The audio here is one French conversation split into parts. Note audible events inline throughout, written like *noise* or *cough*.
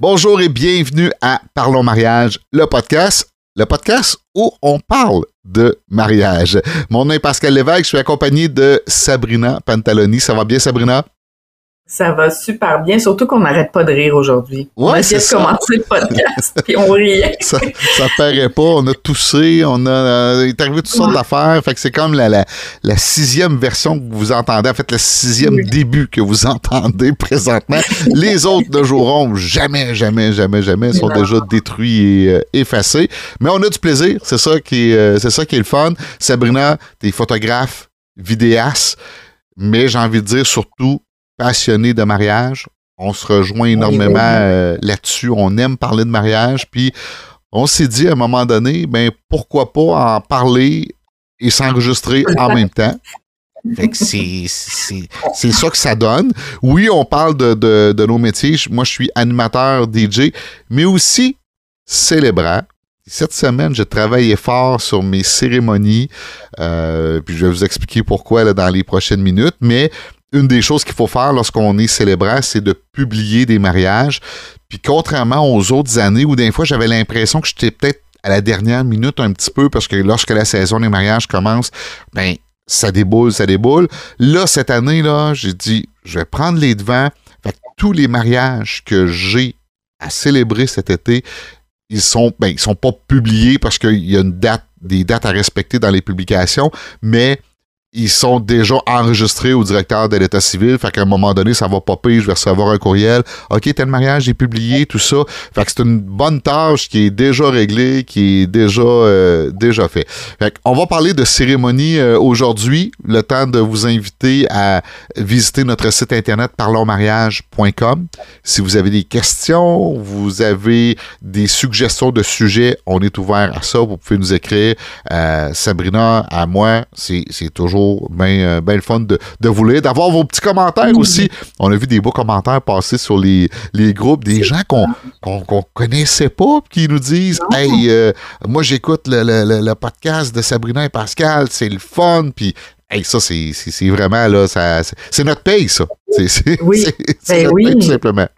Bonjour et bienvenue à Parlons mariage, le podcast, le podcast où on parle de mariage. Mon nom est Pascal Lévesque, je suis accompagné de Sabrina Pantaloni. Ça va bien Sabrina? Ça va super bien, surtout qu'on n'arrête pas de rire aujourd'hui. Ouais, on a c'est commencer le podcast, puis on riait. *laughs* Ça, ça paraît pas, on a toussé, on a, euh, il est arrivé toutes sortes d'affaires, fait que c'est comme la, la, la sixième version que vous entendez, en fait le sixième Oui. début que vous entendez *laughs* présentement. Les autres ne joueront jamais, jamais, jamais, jamais, sont Non. déjà détruits et euh, effacés. Mais on a du plaisir, c'est ça qui est, euh, c'est ça qui est le fun. Sabrina, t'es photographe, vidéaste, mais j'ai envie de dire surtout passionné de mariage. On se rejoint énormément euh, là-dessus. On aime parler de mariage. Puis on s'est dit à un moment donné, ben pourquoi pas en parler et s'enregistrer en même temps. Fait que c'est, c'est, c'est ça que ça donne. Oui, on parle de, de, de nos métiers. Moi, je suis animateur DJ, mais aussi célébrant. Cette semaine, j'ai travaillé fort sur mes cérémonies. Euh, puis je vais vous expliquer pourquoi là, dans les prochaines minutes. Mais une des choses qu'il faut faire lorsqu'on est célébrant, c'est de publier des mariages. Puis contrairement aux autres années où des fois j'avais l'impression que j'étais peut-être à la dernière minute un petit peu parce que lorsque la saison des mariages commence, ben ça déboule, ça déboule. Là, cette année, là, j'ai dit, je vais prendre les devants. Fait que tous les mariages que j'ai à célébrer cet été, ils sont, ben, ils sont pas publiés parce qu'il y a une date, des dates à respecter dans les publications, mais ils sont déjà enregistrés au directeur de l'État civil. Fait qu'à un moment donné, ça va popper, je vais recevoir un courriel. OK, tel mariage est publié, tout ça. Fait que c'est une bonne tâche qui est déjà réglée, qui est déjà, euh, déjà fait. Fait qu'on va parler de cérémonie euh, aujourd'hui. Le temps de vous inviter à visiter notre site internet parlonsmariage.com. Si vous avez des questions, vous avez des suggestions de sujets, on est ouvert à ça. Vous pouvez nous écrire. Sabrina, à moi, c'est c'est toujours bien le fun de, de vous lire, d'avoir vos petits commentaires Oui. aussi. On a vu des beaux commentaires passer sur les, les groupes, des gens qu'on qu'on connaissait pas, qui nous disent Non. Hey, euh, moi j'écoute le, le- le- le podcast de Sabrina et Pascal, c'est le fun, puis hey, ça, c'est vraiment là, ça- c'est notre paye, ça. C'est Oui. Ben notre oui. paye, tout simplement.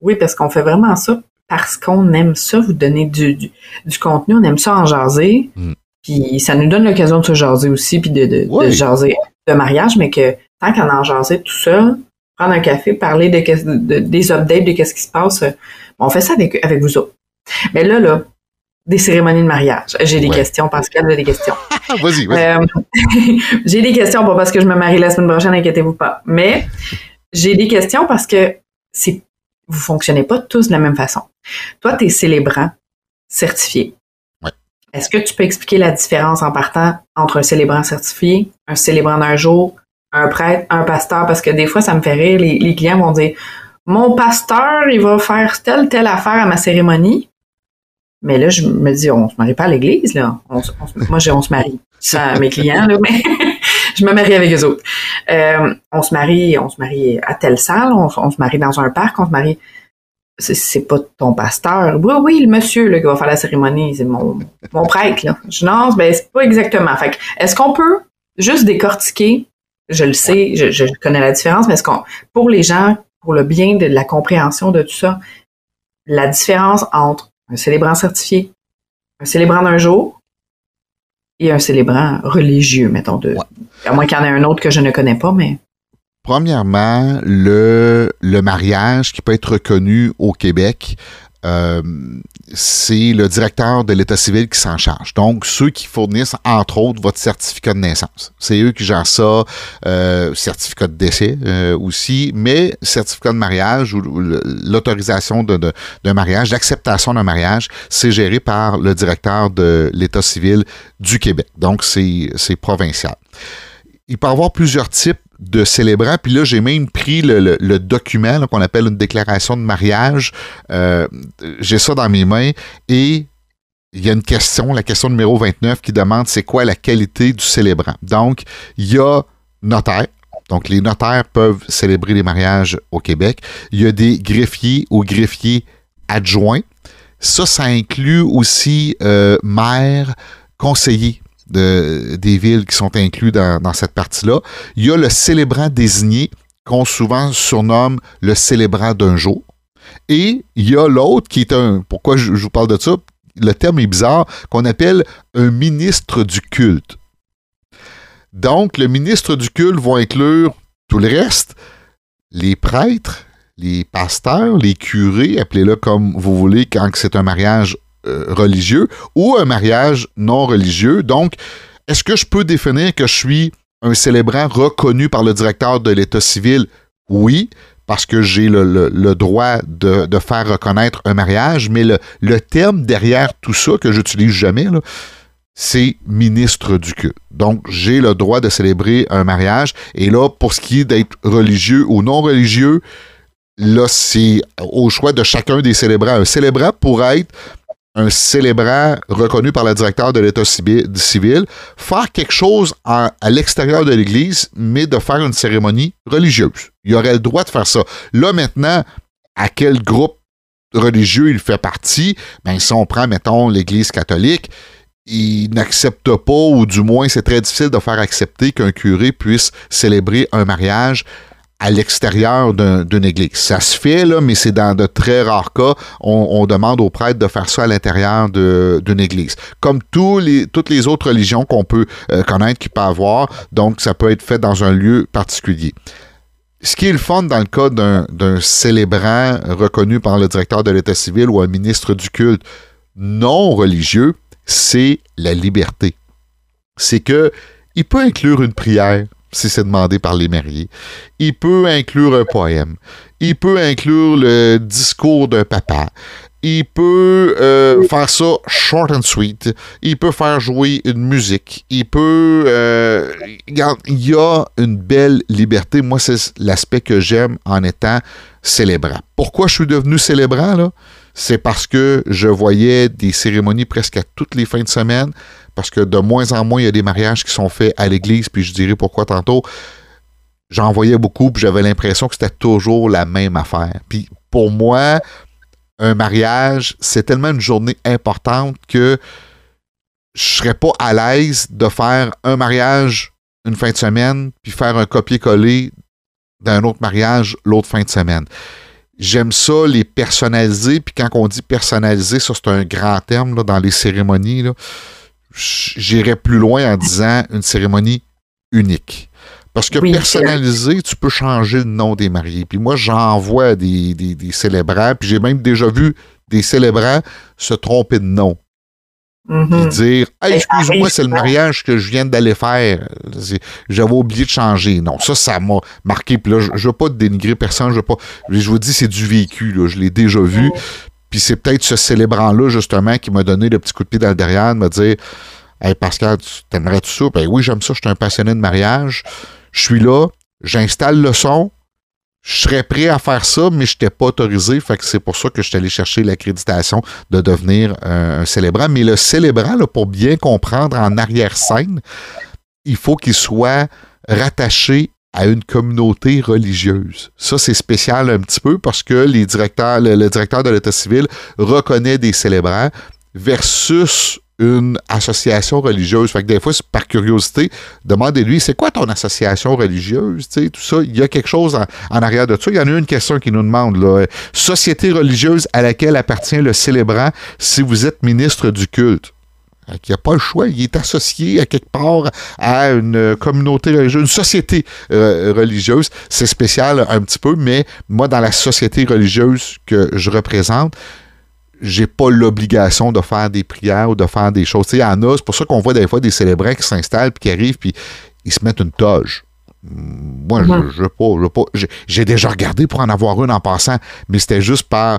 Oui, parce qu'on fait vraiment ça parce qu'on aime ça, vous donner du, du, du contenu, on aime ça en jaser. Mm. Puis ça nous donne l'occasion de se jaser aussi, puis de, de, Oui. de jaser de mariage, mais que tant qu'en en jaser tout ça, prendre un café, parler de, de- des updates de qu'est-ce qui se passe, euh, on fait ça avec, avec vous autres. Mais là, là, des cérémonies de mariage. J'ai des Ouais. questions, Pascal, j'ai des questions. *laughs* Vas-y, vas-y. Euh, *laughs* j'ai des questions, pas parce que je me marie la semaine prochaine, inquiétez-vous pas. Mais j'ai des questions parce que c'est vous fonctionnez pas tous de la même façon. Toi, tu es célébrant certifié. Est-ce que tu peux expliquer la différence en partant entre un célébrant certifié, un célébrant d'un jour, un prêtre, un pasteur? Parce que des fois, ça me fait rire, les, les clients vont dire Mon pasteur, il va faire telle, telle affaire à ma cérémonie. Mais là, je me dis, on se marie pas à l'église, là. Moi, je- on se marie. Ça, mes clients, là, *laughs* mais je me marie avec eux autres. Euh, on se marie, on se marie à telle salle, on se marie dans un parc, on se marie. C'est, pas ton pasteur. Oui, oui, le monsieur là, qui va faire la cérémonie, c'est mon, mon prêtre. Là. Je non, ben, c'est pas exactement. Fait que, est-ce qu'on peut juste décortiquer? Je le sais, je, je connais la différence, mais est-ce qu'on, pour les gens, pour le bien de la compréhension de tout ça, la différence entre un célébrant certifié, un célébrant d'un jour et un célébrant religieux, mettons, de, Ouais. à moins qu'il y en ait un autre que je ne connais pas, mais Premièrement, le, le mariage qui peut être reconnu au Québec, euh, c'est le directeur de l'État civil qui s'en charge. Donc, ceux qui fournissent, entre autres, votre certificat de naissance. C'est eux qui gèrent ça, euh, certificat de décès euh, aussi, mais certificat de mariage ou l'autorisation de- de- d'un mariage, l'acceptation d'un mariage, c'est géré par le directeur de l'État civil du Québec. Donc, c'est provincial. Il peut y avoir plusieurs types de célébrants. Puis là, j'ai même pris le, document qu'on appelle une déclaration de mariage. Euh, j'ai ça dans mes mains et il y a une question, la question numéro 29 qui demande c'est quoi la qualité du célébrant. Donc, il y a notaire. Donc, les notaires peuvent célébrer les mariages au Québec. Il y a des greffiers ou greffiers adjoints. Ça, ça inclut aussi euh, maire, conseiller de, des villes qui sont inclus dans, cette partie-là. Il y a le célébrant désigné qu'on souvent surnomme le célébrant d'un jour. Et il y a l'autre qui est un. Pourquoi je, vous parle de ça? Le terme est bizarre, qu'on appelle un ministre du culte. Donc, le ministre du culte va inclure tout le reste, les prêtres, les pasteurs, les curés, appelez-le comme vous voulez quand c'est un mariage religieux ou un mariage non religieux. Donc, est-ce que je peux définir que je suis un célébrant reconnu par le directeur de l'État civil? Oui, parce que j'ai le, droit de, faire reconnaître un mariage, mais le, terme derrière tout ça, que j'utilise jamais, c'est ministre du culte. Donc, j'ai le droit de célébrer un mariage. Et là, pour ce qui est d'être religieux ou non religieux, là, c'est au choix de chacun des célébrants. Un célébrant pourrait être un célébrant reconnu par le directeur de l'État civil, faire quelque chose à l'extérieur de l'Église, mais de faire une cérémonie religieuse. Il aurait le droit de faire ça. Là, maintenant, à quel groupe religieux il fait partie, ben, si on prend, mettons, l'Église catholique, il n'accepte pas, ou du moins c'est très difficile de faire accepter qu'un curé puisse célébrer un mariage à l'extérieur d'une église. Ça se fait, mais c'est dans de très rares cas. On, demande aux prêtres de faire ça à l'intérieur d'une église. Comme toutes les autres religions qu'on peut euh, connaître, qu'il peut avoir, donc ça peut être fait dans un lieu particulier. Ce qui est le fun dans le cas d'un célébrant reconnu par le directeur de l'État civil ou un ministre du culte non religieux, c'est la liberté. C'est que il peut inclure une prière, si c'est demandé par les mariés. Il peut inclure un poème. Il peut inclure le discours d'un papa. Il peut euh, faire ça short and sweet. Il peut faire jouer une musique. Il peut... Euh, il y a une belle liberté. Moi, c'est l'aspect que j'aime en étant célébrant. Pourquoi je suis devenu célébrant, là? C'est parce que je voyais des cérémonies presque à toutes les fins de semaine parce que de moins en moins, il y a des mariages qui sont faits à l'église, puis je dirais pourquoi tantôt. J'en voyais beaucoup, puis j'avais l'impression que c'était toujours la même affaire. Puis pour moi, un mariage, c'est tellement une journée importante que je serais pas à l'aise de faire un mariage une fin de semaine, puis faire un copier-coller d'un autre mariage l'autre fin de semaine. J'aime ça, les personnaliser, puis quand on dit personnaliser, ça c'est un grand terme dans les cérémonies. Là j'irais plus loin en disant une cérémonie unique. Parce que personnalisé, tu peux changer le nom des mariés. Puis moi, j'en vois des, des, célébrants, puis j'ai même déjà vu des célébrants se tromper de nom. Mm dire hey, excuse-moi, c'est le mariage que je viens d'aller faire. J'avais oublié de changer. Non, ça, ça m'a marqué. Puis là, je, ne veux pas dénigrer personne. Je veux pas. Je vous dis, c'est du vécu. Là. Je l'ai déjà vu. Puis c'est peut-être ce célébrant-là, justement, qui m'a donné le petit coup de pied dans le derrière, de me dire Hey Pascal, t'aimerais tout ça? Ben oui, j'aime ça, je suis un passionné de mariage. Je suis là, j'installe le son, je serais prêt à faire ça, mais je n'étais pas autorisé. C'est pour ça que je suis allé chercher l'accréditation de devenir un, célébrant. Mais le célébrant, pour bien comprendre en arrière-scène, il faut qu'il soit rattaché à une communauté religieuse. Ça, c'est spécial un petit peu parce que directeurs, le, directeur de l'État civil reconnaît des célébrants versus une association religieuse. Que des fois, par curiosité, demandez-lui, c'est quoi ton association religieuse? Tout ça? Il y a quelque chose en, arrière de ça. Il y en a une question qui nous demande, là, société religieuse à laquelle appartient le célébrant si vous êtes ministre du culte? Il n'y a pas le choix. Il est associé à quelque part à une communauté religieuse, une société euh, religieuse. C'est spécial un petit peu, mais moi, dans la société religieuse que je représente, j'ai pas l'obligation de faire des prières ou de faire des choses. Il y en a, c'est pour ça qu'on voit des fois des célébrants qui s'installent puis qui arrivent puis ils se mettent une toge. Moi, je, je, pas, pas j'ai déjà regardé pour en avoir une en passant, mais c'était juste par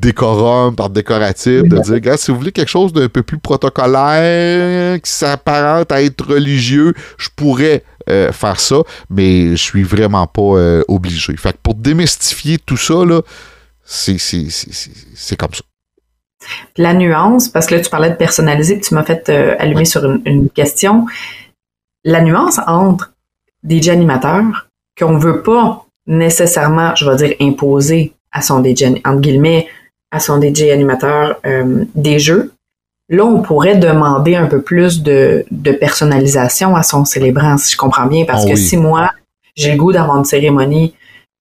décorum, par décoratif, de dire, gars, si vous voulez quelque chose d'un peu plus protocolaire, qui s'apparente à être religieux, je pourrais euh, faire ça, mais je suis vraiment pas euh, obligé. Fait que pour démystifier tout ça, là, c'est, comme ça. La nuance, parce que là, tu parlais de personnaliser, tu m'as fait euh, allumer sur une, une, question. La nuance entre DJ animateurs qu'on ne veut pas nécessairement, je vais dire, imposer à son DJ, entre guillemets, à son DJ animateur euh, des jeux. Là, on pourrait demander un peu plus de, de personnalisation à son célébrant, si je comprends bien, parce ah que si moi, j'ai le goût d'avoir une cérémonie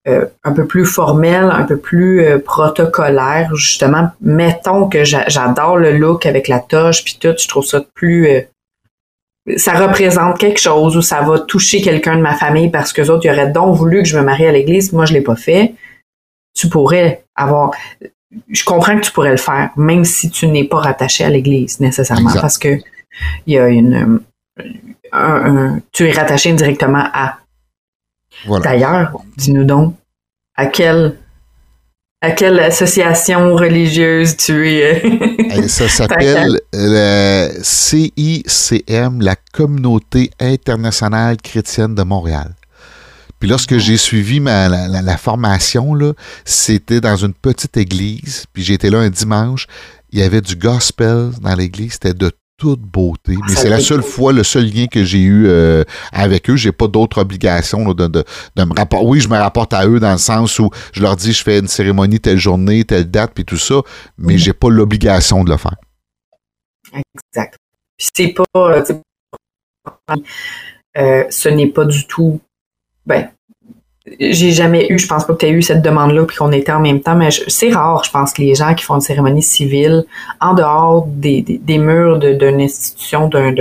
euh, un peu plus formel, un peu plus euh, protocolaire. Justement, mettons que j'adore le look avec la toche puis tout, je trouve ça plus euh, ça représente quelque chose ou ça va toucher quelqu'un de ma famille parce que autres, ils auraient donc voulu que je me marie à l'église, moi je l'ai pas fait. Tu pourrais avoir je comprends que tu pourrais le faire, même si tu n'es pas rattaché à l'église nécessairement, parce que il y a une tu es rattaché directement à D'ailleurs, dis-nous donc, à quelle, à quelle association religieuse tu es? *laughs* ça s'appelle le CICM, la Communauté internationale chrétienne de Montréal. Puis lorsque j'ai suivi ma, la, la, formation, c'était dans une petite église, puis j'étais là un dimanche, il y avait du gospel dans l'église, c'était de toute beauté. Mais c'est la seule fois, le seul lien que j'ai eu euh, avec eux. J'ai pas d'autre obligation de, de, de, me rapporter. Oui, je me rapporte à eux dans le sens où je leur dis je fais une cérémonie telle journée, telle date, puis tout ça, mais j'ai pas l'obligation de le faire. Exact. c'est pas. Euh, euh, ce n'est pas du tout. Ben, j'ai jamais eu, je pense pas que tu as eu cette demande-là puis qu'on était en même temps, mais c'est rare, je pense, que les gens qui font une cérémonie civile en dehors des, des, murs d'une institution, d'un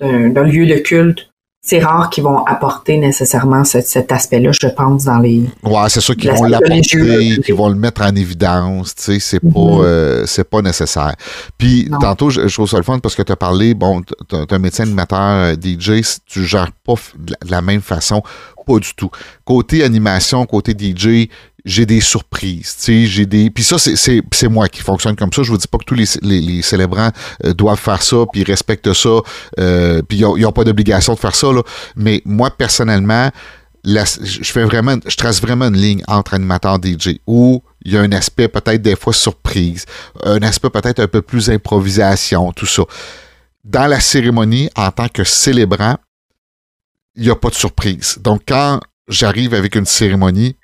lieu de culte, c'est rare qu'ils vont apporter nécessairement cet aspect-là, je pense, dans les. Ouais, c'est sûr qu'ils vont l'apporter, qu'ils vont le mettre en évidence, tu sais, c'est pas, mm-hmm. euh, c'est pas nécessaire. Puis, tantôt, je, trouve ça le fun parce que tu as parlé, bon, tu es un médecin animateur euh, DJ, tu gères pas de la même façon pas du tout. Côté animation, côté DJ, j'ai des surprises, j'ai des... Puis ça, c'est moi qui fonctionne comme ça. Je vous dis pas que tous les, les, célébrants euh, doivent faire ça, puis respectent ça, euh, puis ils n'ont pas d'obligation de faire ça, là. Mais moi, personnellement, je fais vraiment, je trace vraiment une ligne entre animateur DJ où il y a un aspect peut-être des fois surprise, un aspect peut-être un peu plus improvisation, tout ça. Dans la cérémonie, en tant que célébrant, il n'y a pas de surprise. Donc, quand j'arrive avec une cérémonie,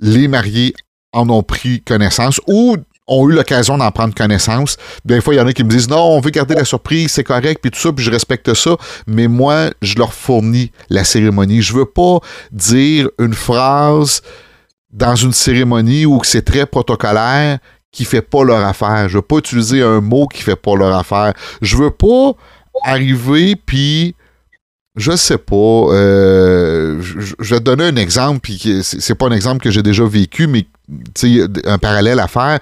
les mariés en ont pris connaissance ou ont eu l'occasion d'en prendre connaissance. Des fois, il y en a qui me disent non, on veut garder la surprise, c'est correct, puis tout ça, puis je respecte ça. Mais moi, je leur fournis la cérémonie. Je veux pas dire une phrase dans une cérémonie où c'est très protocolaire qui fait pas leur affaire. Je veux pas utiliser un mot qui fait pas leur affaire. Je veux pas arriver puis je sais pas. Euh, je, vais te donner un exemple, puis c'est pas un exemple que j'ai déjà vécu, mais un parallèle à faire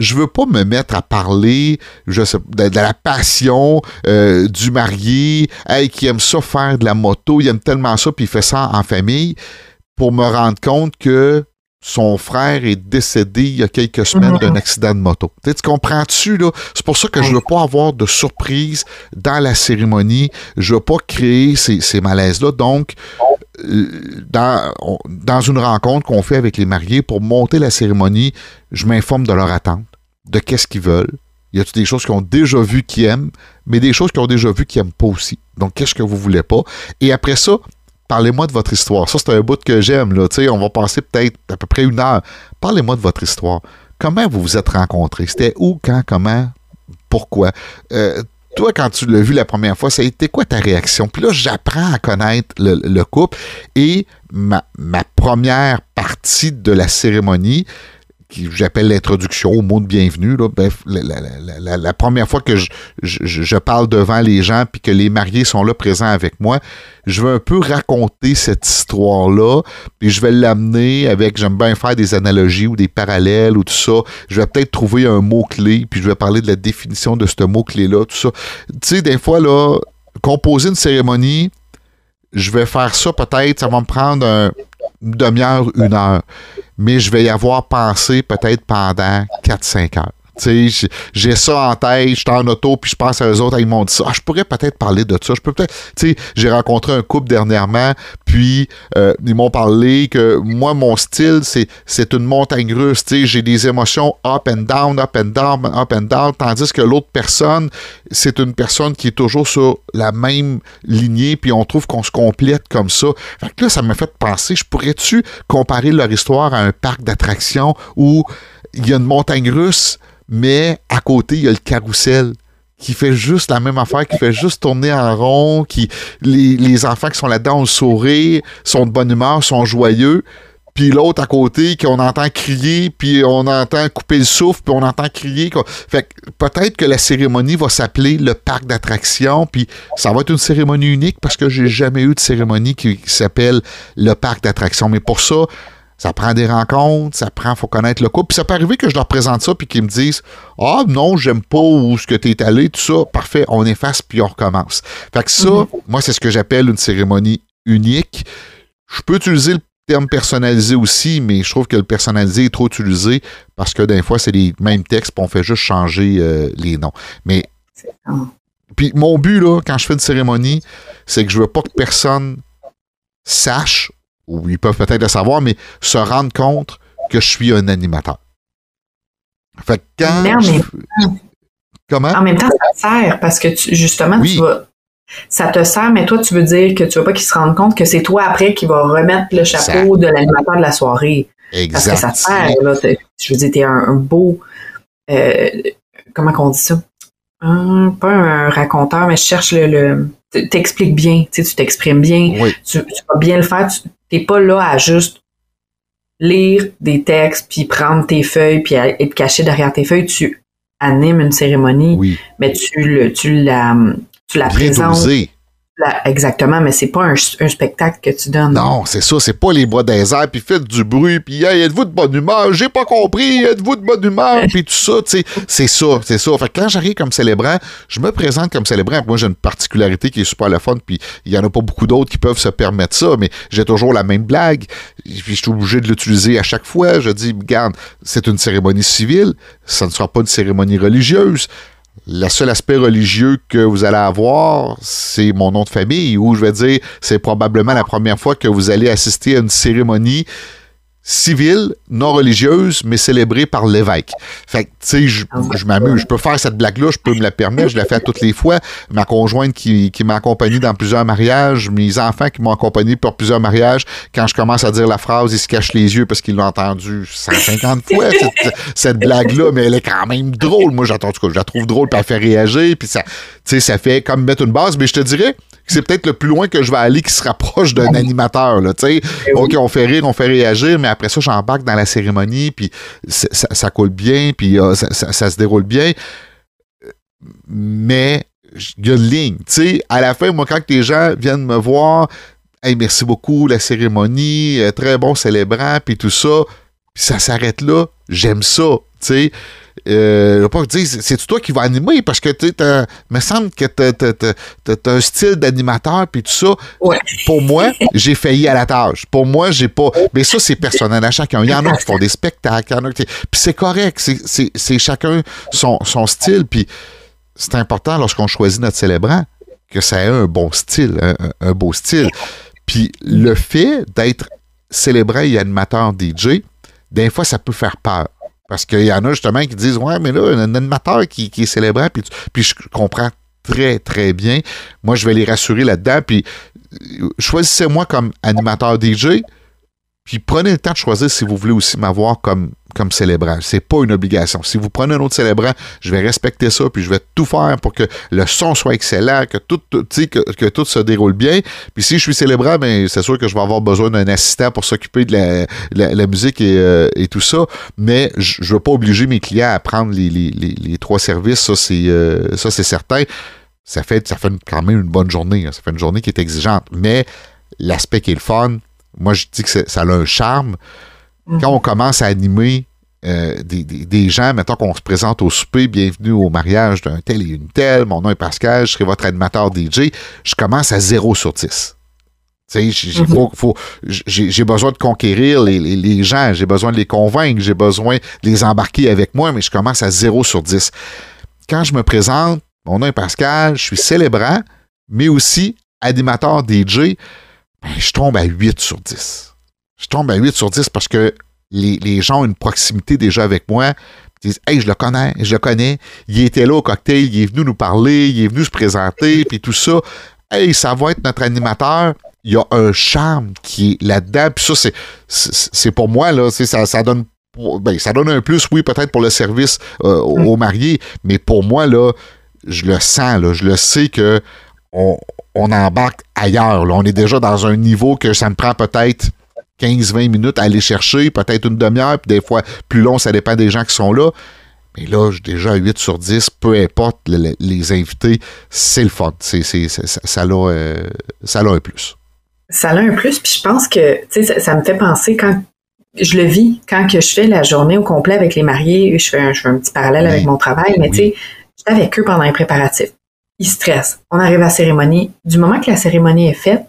je veux pas me mettre à parler je sais, de, la passion euh, du marié, hey, qui aime ça faire de la moto, il aime tellement ça, puis il fait ça en famille, pour me rendre compte que son frère est décédé il y a quelques semaines d'un mhm. accident de moto. tu comprends-tu, là? C'est pour ça que je veux pas avoir de surprise dans la cérémonie. Je veux pas créer ces, ces malaises-là. Donc, euh, dans, dans une rencontre qu'on fait avec les mariés pour monter la cérémonie, je m'informe de leur attente, de qu'est-ce qu'ils veulent. Il Y a des choses qu'ils ont déjà vues qu'ils aiment, mais des choses qu'ils ont déjà vues qu'ils n'aiment pas aussi. Donc, qu'est-ce que vous voulez pas? Et après ça, Parlez-moi de votre histoire. Ça, c'est un bout que j'aime. On va passer peut-être à peu près une heure. Parlez-moi de votre histoire. Comment vous vous êtes rencontrés? C'était où, quand, comment, pourquoi? Euh, toi, quand tu l'as vu la première fois, ça a été quoi ta réaction? Puis là, j'apprends à connaître le, couple et ma, première partie de la cérémonie, qui j'appelle l'introduction au mot de bienvenue. Là, la, première fois que je, je, parle devant les gens puis que les mariés sont là présents avec moi, je veux un peu raconter cette histoire-là, puis je vais l'amener avec, j'aime bien faire des analogies ou des parallèles ou tout ça. Je vais peut-être trouver un mot-clé, puis je vais parler de la définition de ce mot-clé-là, tout ça. Tu sais, des fois, là, composer une cérémonie, je vais faire ça peut-être, ça va me prendre un, une demi-heure, une heure. Mais je vais y avoir pensé peut-être pendant 4-5 heures j'ai ça en tête, je suis en auto, puis je pense à eux autres, ils m'ont dit ça. Ah, je pourrais peut-être parler de ça. Je peux peut-être. J'ai rencontré un couple dernièrement, puis euh, ils m'ont parlé que moi, mon style, c'est, c'est une montagne russe. J'ai des émotions up and down, up and down, up and down, tandis que l'autre personne, c'est une personne qui est toujours sur la même lignée, puis on trouve qu'on se complète comme ça. Fait que là, ça m'a fait penser, je pourrais-tu comparer leur histoire à un parc d'attractions où il y a une montagne russe mais à côté, il y a le carrousel qui fait juste la même affaire, qui fait juste tourner en rond, qui les, enfants qui sont là-dedans ont le sourire, sont de bonne humeur, sont joyeux. puis l'autre à côté qu'on entend crier, puis on entend couper le souffle, puis on entend crier. Fait que peut-être que la cérémonie va s'appeler le parc d'attractions, puis ça va être une cérémonie unique parce que j'ai jamais eu de cérémonie qui, s'appelle le parc d'attractions. Mais pour ça, ça prend des rencontres, ça prend, faut connaître le couple. Puis ça peut arriver que je leur présente ça, puis qu'ils me disent Ah non, j'aime pas où ce que tu es allé, tout ça. Parfait, on efface, puis on recommence. Fait que ça, mm-hmm. moi, c'est ce que j'appelle une cérémonie unique. Je peux utiliser le terme personnalisé aussi, mais je trouve que le personnalisé est trop utilisé parce que des fois, c'est les mêmes textes, puis on fait juste changer euh, les noms. Mais. Puis mon but, là, quand je fais une cérémonie, c'est que je veux pas que personne sache, ou ils peuvent peut-être le savoir, mais se rendre compte que je suis un animateur. Fait que quand. Comment? En même temps, ça sert parce que justement, tu vas ça te sert, mais toi, tu veux dire que tu veux pas qu'ils se rendent compte que c'est toi après qui va remettre le chapeau de l'animateur de la soirée. Exact. Parce que ça te sert, là. Je veux dire, t'es un, un beau. Euh, comment qu'on dit ça? Un, pas un raconteur, mais je cherche le. le t'expliques bien, tu t'exprimes bien, tu, vas bien le faire. Tu n'es pas là à juste lire des textes, puis prendre tes feuilles, puis être caché derrière tes feuilles. Tu animes une cérémonie, mais tu, le, tu la tu la présentes. Exactement, mais c'est pas un, spectacle que tu donnes. Non, c'est ça, c'est pas les bras des airs, puis faites du bruit, puis hey, êtes-vous de bonne humeur? J'ai pas compris, êtes-vous de bonne humeur? *laughs* puis tout ça, tu sais, c'est ça, c'est ça. Fait que quand j'arrive comme célébrant, je me présente comme célébrant. Moi, j'ai une particularité qui est super le fun, puis il y en a pas beaucoup d'autres qui peuvent se permettre ça, mais j'ai toujours la même blague, puis je suis obligé de l'utiliser à chaque fois. Je dis, regarde, c'est une cérémonie civile, ça ne sera pas une cérémonie religieuse le seul aspect religieux que vous allez avoir, c'est mon nom de famille, ou je vais dire, c'est probablement la première fois que vous allez assister à une cérémonie civile, non religieuse, mais célébrée par l'évêque. Fait que, tu sais, je, ah m'amuse. Je peux faire cette blague-là, je peux me la permettre, je la fais toutes les fois. Ma conjointe qui, qui m'a accompagné dans plusieurs mariages, mes enfants qui m'ont accompagné pour plusieurs mariages, quand je commence à dire la phrase, ils se cachent les yeux parce qu'ils l'ont entendu 150 fois, *laughs* cette, blague-là, mais elle est quand même drôle. Moi, j'attends, je la trouve drôle, puis elle fait réagir, puis ça, tu sais, ça fait comme mettre une base, mais je te dirais, c'est peut-être le plus loin que je vais aller qui se rapproche d'un animateur. Là. Eh OK, on fait rire, on fait réagir, mais après ça, j'embarque dans la cérémonie, puis ça, coule bien, puis euh, ça, se déroule bien. Mais il y a une ligne. sais, à la fin, moi, quand les gens viennent me voir, hey, merci beaucoup, la cérémonie, euh, très bon célébrant, puis tout ça, puis ça s'arrête là, j'aime ça. sais euh, pas dire, c'est toi qui vas animer? Parce que tu me semble que tu as, un style d'animateur puis tout ça. Pour moi, j'ai failli à la tâche. Pour moi, j'ai pas. Mais ça, c'est personnel à chacun. Il y en a qui font des spectacles. Puis c'est correct. C'est chacun son, son style. Puis c'est important lorsqu'on choisit notre célébrant que ça ait un bon style, un, beau style. Puis le fait d'être célébrant et animateur DJ, des fois, ça peut faire peur. Parce qu'il y en a justement qui disent Ouais, mais là, un animateur qui, est célébrant, puis, puis je comprends très, très bien. Moi, je vais les rassurer là-dedans. Puis euh, choisissez-moi comme animateur DJ, puis prenez le temps de choisir si vous voulez aussi m'avoir comme comme célébrant. C'est pas une obligation. Si vous prenez un autre célébrant, je vais respecter ça, puis je vais tout faire pour que le son soit excellent, que tout, se déroule bien. Puis si je suis célébrant, ben c'est sûr que je vais avoir besoin d'un assistant pour s'occuper de la, musique euh, et, tout ça. Mais je, ne veux pas obliger mes clients à prendre les, trois services. Ça, c'est euh, ça, c'est certain. Ça fait, ça fait quand même une bonne journée. Hein. Ça fait une journée qui est exigeante. Mais l'aspect qui est le fun, moi je dis que ça a un charme. Quand on commence à animer euh, des, gens, mettons qu'on se présente au souper, bienvenue au mariage d'un tel et une telle, mon nom est Pascal, je serai votre animateur DJ, je commence à 0 sur 10. Mhm. J'ai besoin de conquérir les, gens, j'ai besoin de les convaincre, j'ai besoin de les embarquer avec moi, mais je commence à 0 sur 10. Quand je me présente, mon nom est Pascal, je suis célébrant, mais aussi animateur DJ, ben, je tombe à 8 sur 10 je tombe à 8 sur 10 parce que les, gens ont une proximité déjà avec moi. Ils disent Hey, je le connais, je le connais. Il était là au cocktail, il est venu nous parler, il est venu se présenter, puis tout ça. Hey, ça va être notre animateur. Il y a un charme qui est là-dedans. Puis ça, c'est, c'est pour moi, là, ça, ça donne ben, ça donne un plus, oui, peut-être pour le service euh, aux, mariés, mais pour moi, là, je le sens, là, je le sais que on, embarque ailleurs. Là. On est déjà dans un niveau que ça me prend peut-être 15-20 minutes à aller chercher, peut-être une demi-heure, puis des fois plus long, ça dépend des gens qui sont là. Mais là, déjà 8 sur 10, peu importe les invités, c'est le fun. C'est, ça, ça, a, euh, ça a un plus. Ça a un plus, puis je pense que ça, ça me fait penser quand je le vis quand que je fais la journée au complet avec les mariés, je fais un, je fais un petit parallèle avec mon travail, mais tu sais, j'étais avec eux pendant les préparatifs. Ils stressent. On arrive à la cérémonie. Du moment que la cérémonie est faite,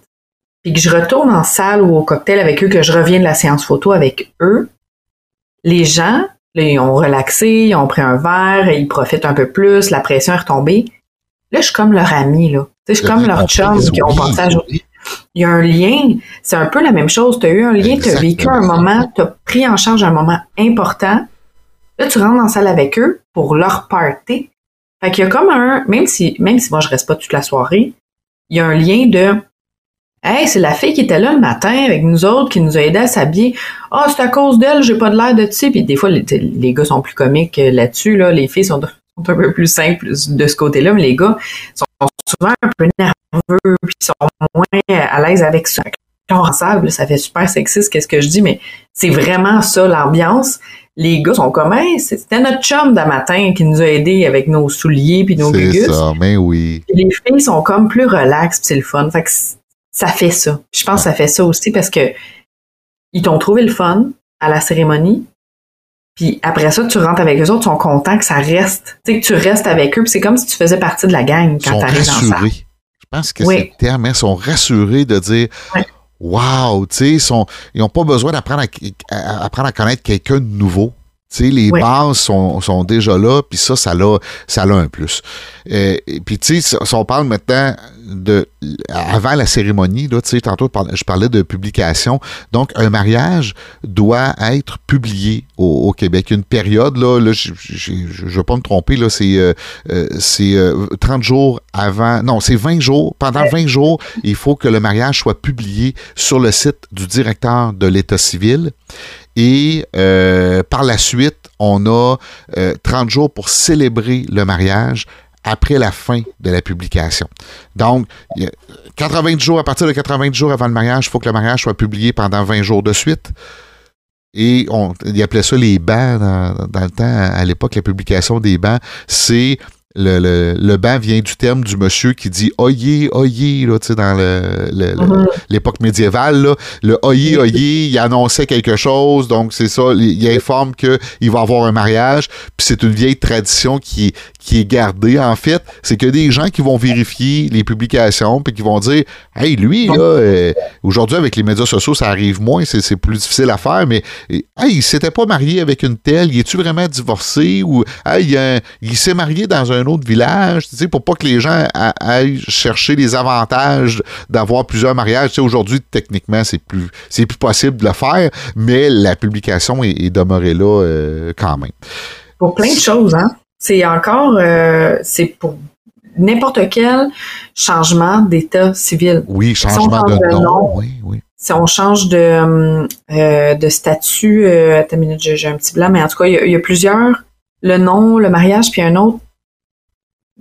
puis que je retourne en salle ou au cocktail avec eux, que je reviens de la séance photo avec eux, les gens, là, ils ont relaxé, ils ont pris un verre, ils profitent un peu plus, la pression est retombée. Là, je suis comme leur ami, là. je suis comme leur chum qui ont pensé à jouer. Il y a un lien, c'est un peu la même chose. Tu as eu un lien, tu as vécu un moment, tu as pris en charge un moment important. Là, tu rentres la salle avec eux pour leur party. Fait qu'il y a comme un, même si, même si moi je reste pas toute la soirée, il y a un lien de Hey, c'est la fille qui était là le matin avec nous autres, qui nous a aidé à s'habiller. Ah, oh, c'est à cause d'elle, j'ai pas de l'air de tu Puis des fois, les, les, gars sont plus comiques là-dessus, là. Les filles sont, sont, un peu plus simples de ce côté-là, mais les gars sont souvent un peu nerveux, puis sont moins à l'aise avec ça. Quand ça fait super sexiste, qu'est-ce que je dis, mais c'est vraiment ça l'ambiance. Les gars sont comme, hey, c'était notre chum d'un matin qui nous a aidés avec nos souliers puis nos gugus. C'est ça, mais oui. les filles sont comme plus relaxes, c'est le fun. Fait que ça fait ça. Je pense que ça fait ça aussi parce que ils t'ont trouvé le fun à la cérémonie. Puis après ça, tu rentres avec eux autres, ils sont contents que ça reste. Tu sais, que tu restes avec eux. Puis c'est comme si tu faisais partie de la gang quand tu arrives dans ça. Je pense que c'est le terme. Ils sont rassurés de dire Wow, tu sais, ils n'ont pas besoin d'apprendre à, apprendre à connaître quelqu'un de nouveau. Tu sais, les bases sont, sont, déjà là, puis ça, ça a, ça a un plus. Euh, puis tu sais, si on parle maintenant avant la cérémonie, là, tantôt je parlais de publication. Donc, un mariage doit être publié au, Québec. Une période, là, là je ne veux pas me tromper, là, c'est euh, euh, c'est 30 jours avant. Non, c'est 20 jours. Pendant 20 jours, il faut que le mariage soit publié sur le site du directeur de l'État civil. Et euh, par la suite, on a 30 euh, jours pour célébrer le mariage après la fin de la publication. Donc, 80 jours, à partir de 80 jours avant le mariage, il faut que le mariage soit publié pendant 20 jours de suite. Et on, il appelait ça les bancs dans, dans le temps, à l'époque, la publication des bancs. C'est le, le, le, banc vient du terme du monsieur qui dit oyez, oyez, là, tu sais, dans mm-hmm. l'époque médiévale, là, le oyez, oyez, il annonçait quelque chose, donc c'est ça, il, informe qu'il va avoir un mariage, puis c'est une vieille tradition qui, qui est gardée, en fait, c'est que des gens qui vont vérifier les publications, puis qui vont dire, hey, lui, là, euh, aujourd'hui, avec les médias sociaux, ça arrive moins, c'est plus difficile à faire, mais, hey, il s'était pas marié avec une telle, il est-tu vraiment divorcé, ou, hey, il s'est marié dans un un autre village, tu sais, pour pas que les gens aillent chercher les avantages d'avoir plusieurs mariages. Tu sais, aujourd'hui, techniquement, c'est plus, c'est plus possible de le faire, mais la publication est, demeurée là euh, quand même. Pour plein de choses, hein. C'est encore, euh, c'est pour n'importe quel changement d'état civil. Oui, changement de, nom, oui, oui. Si on change de, euh, de statut, attends une minute, j'ai un petit blanc, mais en tout cas, il y, a plusieurs, le nom, le mariage, puis un autre euh,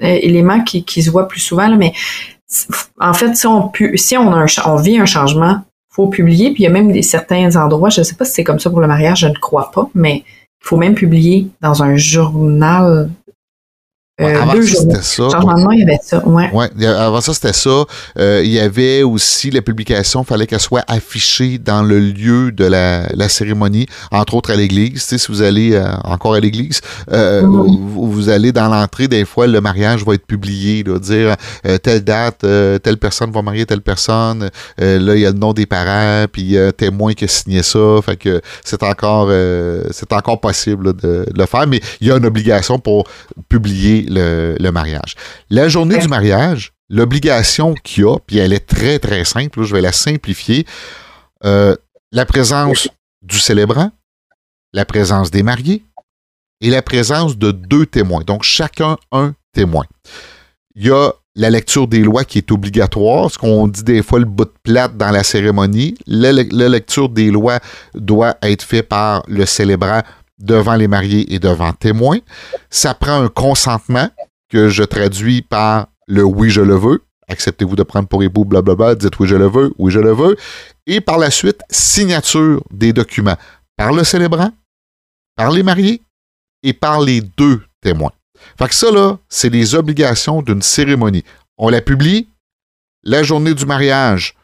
élément qui, qui, se voit plus souvent, mais en fait, si on, si on, vit un changement, faut publier, puis il y a même certains endroits, je ne sais pas si c'est comme ça pour le mariage, je ne crois pas, mais il faut même publier dans un journal euh, avant ça, c'était ça. il y avait ça, ouais. avant ça, c'était ça. Euh, il y avait aussi la publication, il fallait qu'elle soit affichée dans le lieu de la, la cérémonie, entre autres à l'église. Tu sais, si vous allez euh, encore à l'église, euh, mm-hmm. vous, allez dans l'entrée, des fois, le mariage va être publié, là, dire telle date, telle personne va marier telle personne. là, il y a le nom des parents, puis il y a un témoin qui a signé ça. Fait que c'est encore, c'est encore possible de, de le faire, mais il y a une obligation pour publier le, mariage. La journée du mariage, l'obligation qu'il y a, puis elle est très, très simple, je vais la simplifier, euh, la présence du célébrant, la présence des mariés et la présence de deux témoins. Donc, chacun un témoin. Il y a la lecture des lois qui est obligatoire, ce qu'on dit des fois le bout de plate dans la cérémonie. La, la lecture des lois doit être faite par le célébrant devant les mariés et devant témoins. Ça prend un consentement que je traduis par le oui, je le veux acceptez-vous de prendre pour époux, blablabla, dites oui, je le veux, oui, je le veux. Et par la suite, signature des documents par le célébrant, par les mariés et par les deux témoins. Fait que ça, là, c'est les obligations d'une cérémonie. On la publie, la journée du mariage,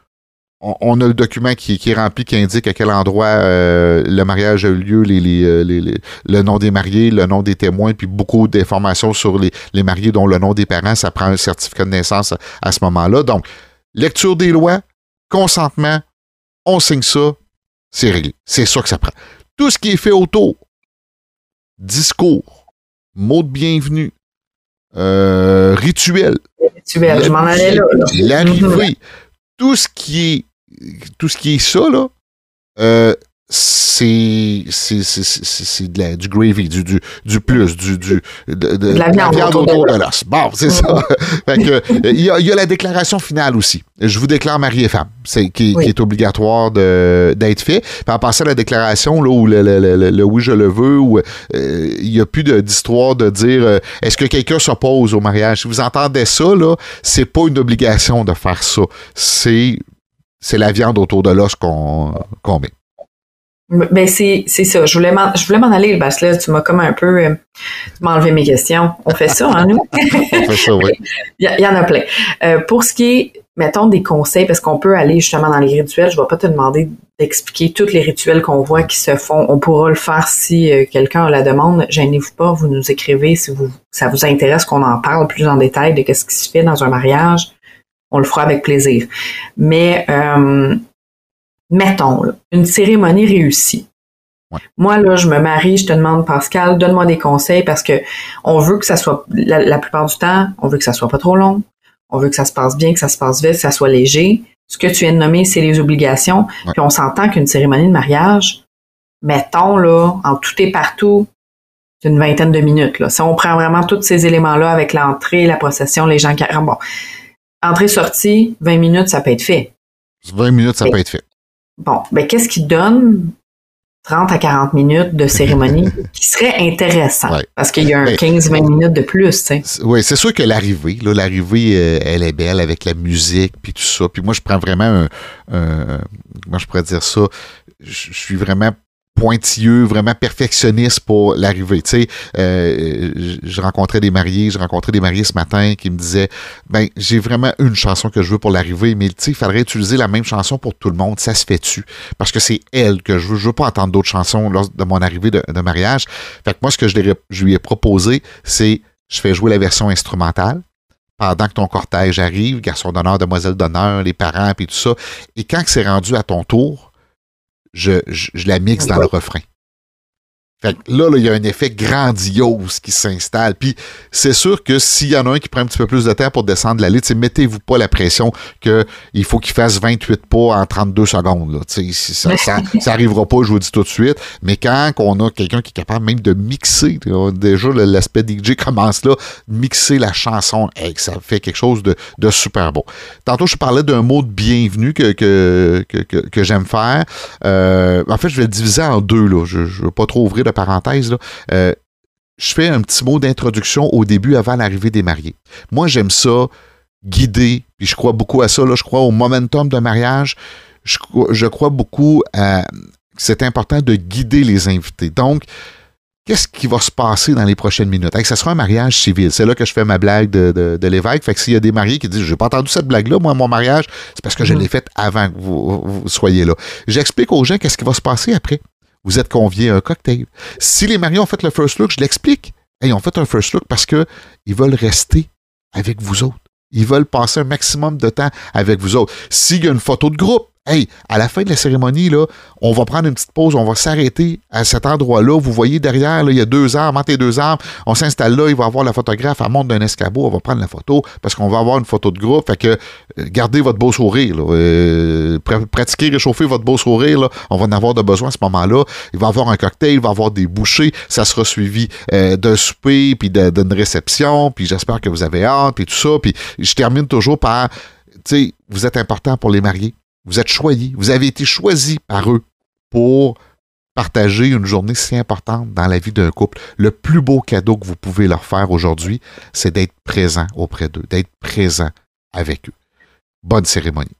on, a le document qui, est rempli qui indique à quel endroit euh, le mariage a eu lieu, euh, le nom des mariés, le nom des témoins, puis beaucoup d'informations sur les, mariés dont le nom des parents, ça prend un certificat de naissance à, ce moment-là. Donc, lecture des lois, consentement, on signe ça, c'est réglé. C'est ça que ça prend. Tout ce qui est fait autour, discours, mot de bienvenue, euh, rituel. Rituel, je m'en allais là. L'arrivée. tout ce qui est tout ce qui est ça, là, euh, c'est du gravy, du, du, du plus, du, du de, la viande, autour de l'os. Bon, c'est ça. *laughs* fait que, il, y a, y a la déclaration finale aussi. Je vous déclare mari et femme, c'est qui, qui, est obligatoire d'être fait. Puis en passant à la déclaration là où le, le, le, oui je le veux, où euh, il n'y a plus d'histoire de, dire euh, est-ce que quelqu'un s'oppose au mariage? Si vous entendez ça là, c'est pas une obligation de faire ça. C'est c'est la viande autour de l'os qu'on met. Ben c'est ça. Je voulais m'en je voulais m'en aller, parce là, tu m'as comme un peu euh, tu m'as enlevé mes questions. On fait ça, hein, nous? On fait ça, oui. *laughs* il, y, en a plein. Euh, pour ce qui est, mettons, des conseils, parce qu'on peut aller justement dans les rituels, je ne vais pas te demander d'expliquer tous les rituels qu'on voit qui se font. On pourra le faire si euh, quelqu'un la demande. Gênez-vous pas, vous nous écrivez si vous ça vous intéresse qu'on en parle plus en détail de qu'est-ce qui se fait dans un mariage on le fera avec plaisir. Mais euh, mettons, une cérémonie réussie. Moi, là, je me marie, je te demande, Pascal, donne-moi des conseils parce que on veut que ça soit, la, plupart du temps, on veut que ça soit pas trop long, on veut que ça se passe bien, que ça se passe vite, que ça soit léger. Ce que tu viens de nommer, c'est les obligations. Puis on s'entend qu'une cérémonie de mariage, mettons, là, en tout et partout, c'est une vingtaine de minutes. Là. Si on prend vraiment tous ces éléments-là avec l'entrée, la procession, les gens qui... Bon, Entrée-sortie, 20 minutes, ça peut être fait. 20 minutes, ça peut être fait. Bon, ben qu'est-ce qui donne 30 à 40 minutes de cérémonie *laughs* qui serait intéressant? Parce qu'il y a un 15-20 ben, minutes de plus, tu sais. Oui, c'est sûr que l'arrivée, là, l'arrivée, euh, elle est belle avec la musique, puis tout ça. Puis moi, je prends vraiment un, un comment je pourrais dire ça, je suis vraiment pointilleux, vraiment perfectionniste pour l'arrivée. Tu sais, euh, je rencontrais des mariés, je rencontrais des mariés ce matin qui me disaient, ben j'ai vraiment une chanson que je veux pour l'arrivée, mais tu sais, il faudrait utiliser la même chanson pour tout le monde. Ça se fait-tu? Parce que c'est elle que je veux. Je veux pas entendre d'autres chansons lors de mon arrivée de, mariage. Fait que moi, ce que je, lui ai proposé, c'est je fais jouer la version instrumentale pendant que ton cortège arrive, garçon d'honneur, demoiselle d'honneur, les parents, puis tout ça. Et quand c'est rendu à ton tour, je, je, la mixe dans le refrain. Fait que là, il y a un effet grandiose qui s'installe. Puis c'est sûr que s'il y en a un qui prend un petit peu plus de temps pour descendre la ligne, mettez-vous pas la pression qu'il faut qu'il fasse 28 pas en 32 secondes. Là. Ça, ça, *laughs* ça arrivera pas, je vous dis tout de suite. Mais quand on a quelqu'un qui est capable même de mixer, déjà l'aspect DJ commence là, mixer la chanson, ça fait quelque chose de, de, super beau. Tantôt, je parlais d'un mot de bienvenue que, que, que, que j'aime faire. Euh, en fait, je vais le diviser en deux. Là. Je ne veux pas trop ouvrir de parenthèse, euh, je fais un petit mot d'introduction au début avant l'arrivée des mariés. Moi, j'aime ça, guider, puis je crois beaucoup à ça, là, je crois au momentum de mariage, je, crois beaucoup à c'est important de guider les invités. Donc, qu'est-ce qui va se passer dans les prochaines minutes? ça sera un mariage civil. C'est là que je fais ma blague de, l'évêque. Fait que s'il y a des mariés qui disent J'ai pas entendu cette blague-là, moi, mon mariage, c'est parce que je mm-hmm. l'ai faite avant que vous soyez là. J'explique aux gens qu'est-ce qui va se passer après vous êtes conviés à un cocktail. Si les mariés ont fait le first look, je l'explique. ils ont fait un first look parce qu'ils veulent rester avec vous autres. Ils veulent passer un maximum de temps avec vous autres. S'il y a une photo de groupe, Hey, à la fin de la cérémonie, là, on va prendre une petite pause, on va s'arrêter à cet endroit-là. Vous voyez derrière, là, il y a deux arbres, entre deux arbres, on s'installe là, il va avoir la photographe, elle monte d'un escabeau, on va prendre la photo parce qu'on va avoir une photo de groupe. Fait que euh, gardez votre beau sourire. Euh, pratiquez, réchauffez votre beau sourire. On va en avoir de besoin à ce moment-là. Il va y avoir un cocktail, il va y avoir des bouchées. Ça sera suivi euh, d'un souper, puis d'une réception. Puis j'espère que vous avez hâte, puis tout ça. Puis je termine toujours par, tu sais, vous êtes important pour les mariés. Vous êtes choisi. Vous avez été choisi par eux pour partager une journée si importante dans la vie d'un couple. Le plus beau cadeau que vous pouvez leur faire aujourd'hui, c'est d'être présent auprès d'eux, d'être présent avec eux. Bonne cérémonie.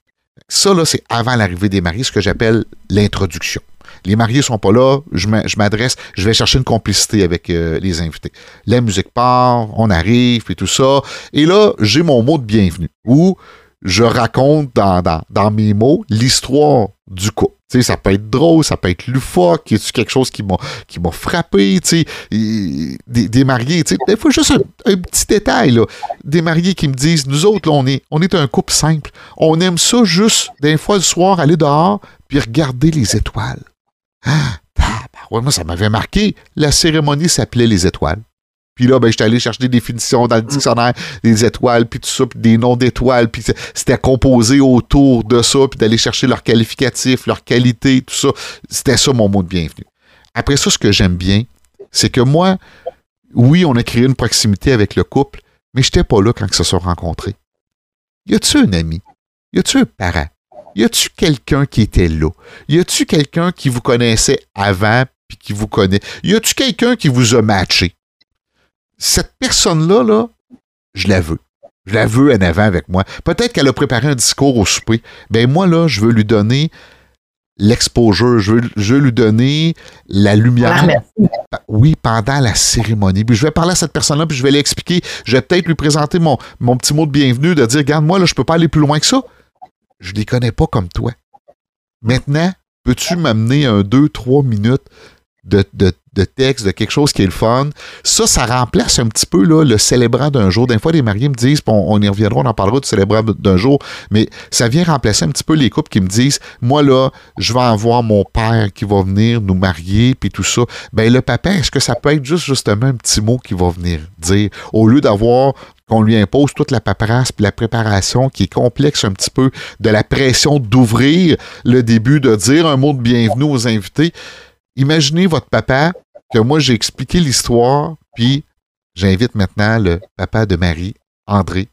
Ça, là, c'est avant l'arrivée des mariés, ce que j'appelle l'introduction. Les mariés sont pas là, je m'adresse, je vais chercher une complicité avec euh, les invités. La musique part, on arrive, et tout ça. Et là, j'ai mon mot de bienvenue, où je raconte dans, mes mots l'histoire du couple. ça peut être drôle, ça peut être loufoque, quelque chose qui m'a frappé, tu sais, des, des, mariés, des fois juste un, petit détail des mariés qui me disent nous autres on est on est un couple simple, on aime ça juste des fois le soir aller dehors puis regarder les étoiles. Ah, moi ça m'avait marqué, la cérémonie s'appelait les étoiles. Puis là, ben, j'étais allé chercher des définitions dans le dictionnaire des étoiles, puis tout ça, puis des noms d'étoiles, puis c'était composé autour de ça, puis d'aller chercher leurs qualificatifs, leur qualité, tout ça. C'était ça mon mot de bienvenue. Après ça, ce que j'aime bien, c'est que moi, oui, on a créé une proximité avec le couple, mais j'étais pas là quand ils se sont rencontrés. Y a-tu un ami? Y a-tu un parent? Y a-tu quelqu'un qui était là? Y a-tu quelqu'un qui vous connaissait avant puis qui vous connaît? Y a-tu quelqu'un qui vous a matché? Cette personne-là, là, je la veux. Je la veux en avant avec moi. Peut-être qu'elle a préparé un discours au souper. Ben moi, là, je veux lui donner l'exposure, je veux, lui donner la lumière. Oui, pendant la cérémonie. Puis je vais parler à cette personne-là, puis je vais lui expliquer. Je vais peut-être lui présenter mon, mon petit mot de bienvenue, de dire, regarde, moi, là, je peux pas aller plus loin que ça. Je les connais pas comme toi. Maintenant, peux-tu m'amener un deux, trois minutes de, de, texte, de quelque chose qui est le fun. Ça, ça remplace un petit peu là, le célébrant d'un jour. Des fois, les mariés me disent, on, y reviendra, on en parlera du célébrant d'un jour, mais ça vient remplacer un petit peu les couples qui me disent, moi là, je vais avoir mon père qui va venir nous marier, puis tout ça. Ben le papa, est-ce que ça peut être juste justement un petit mot qui va venir dire, au lieu d'avoir qu'on lui impose toute la paperasse puis la préparation qui est complexe un petit peu, de la pression d'ouvrir le début, de dire un mot de bienvenue aux invités. Imaginez votre papa, que moi j'ai expliqué l'histoire, puis j'invite maintenant le papa de Marie, André,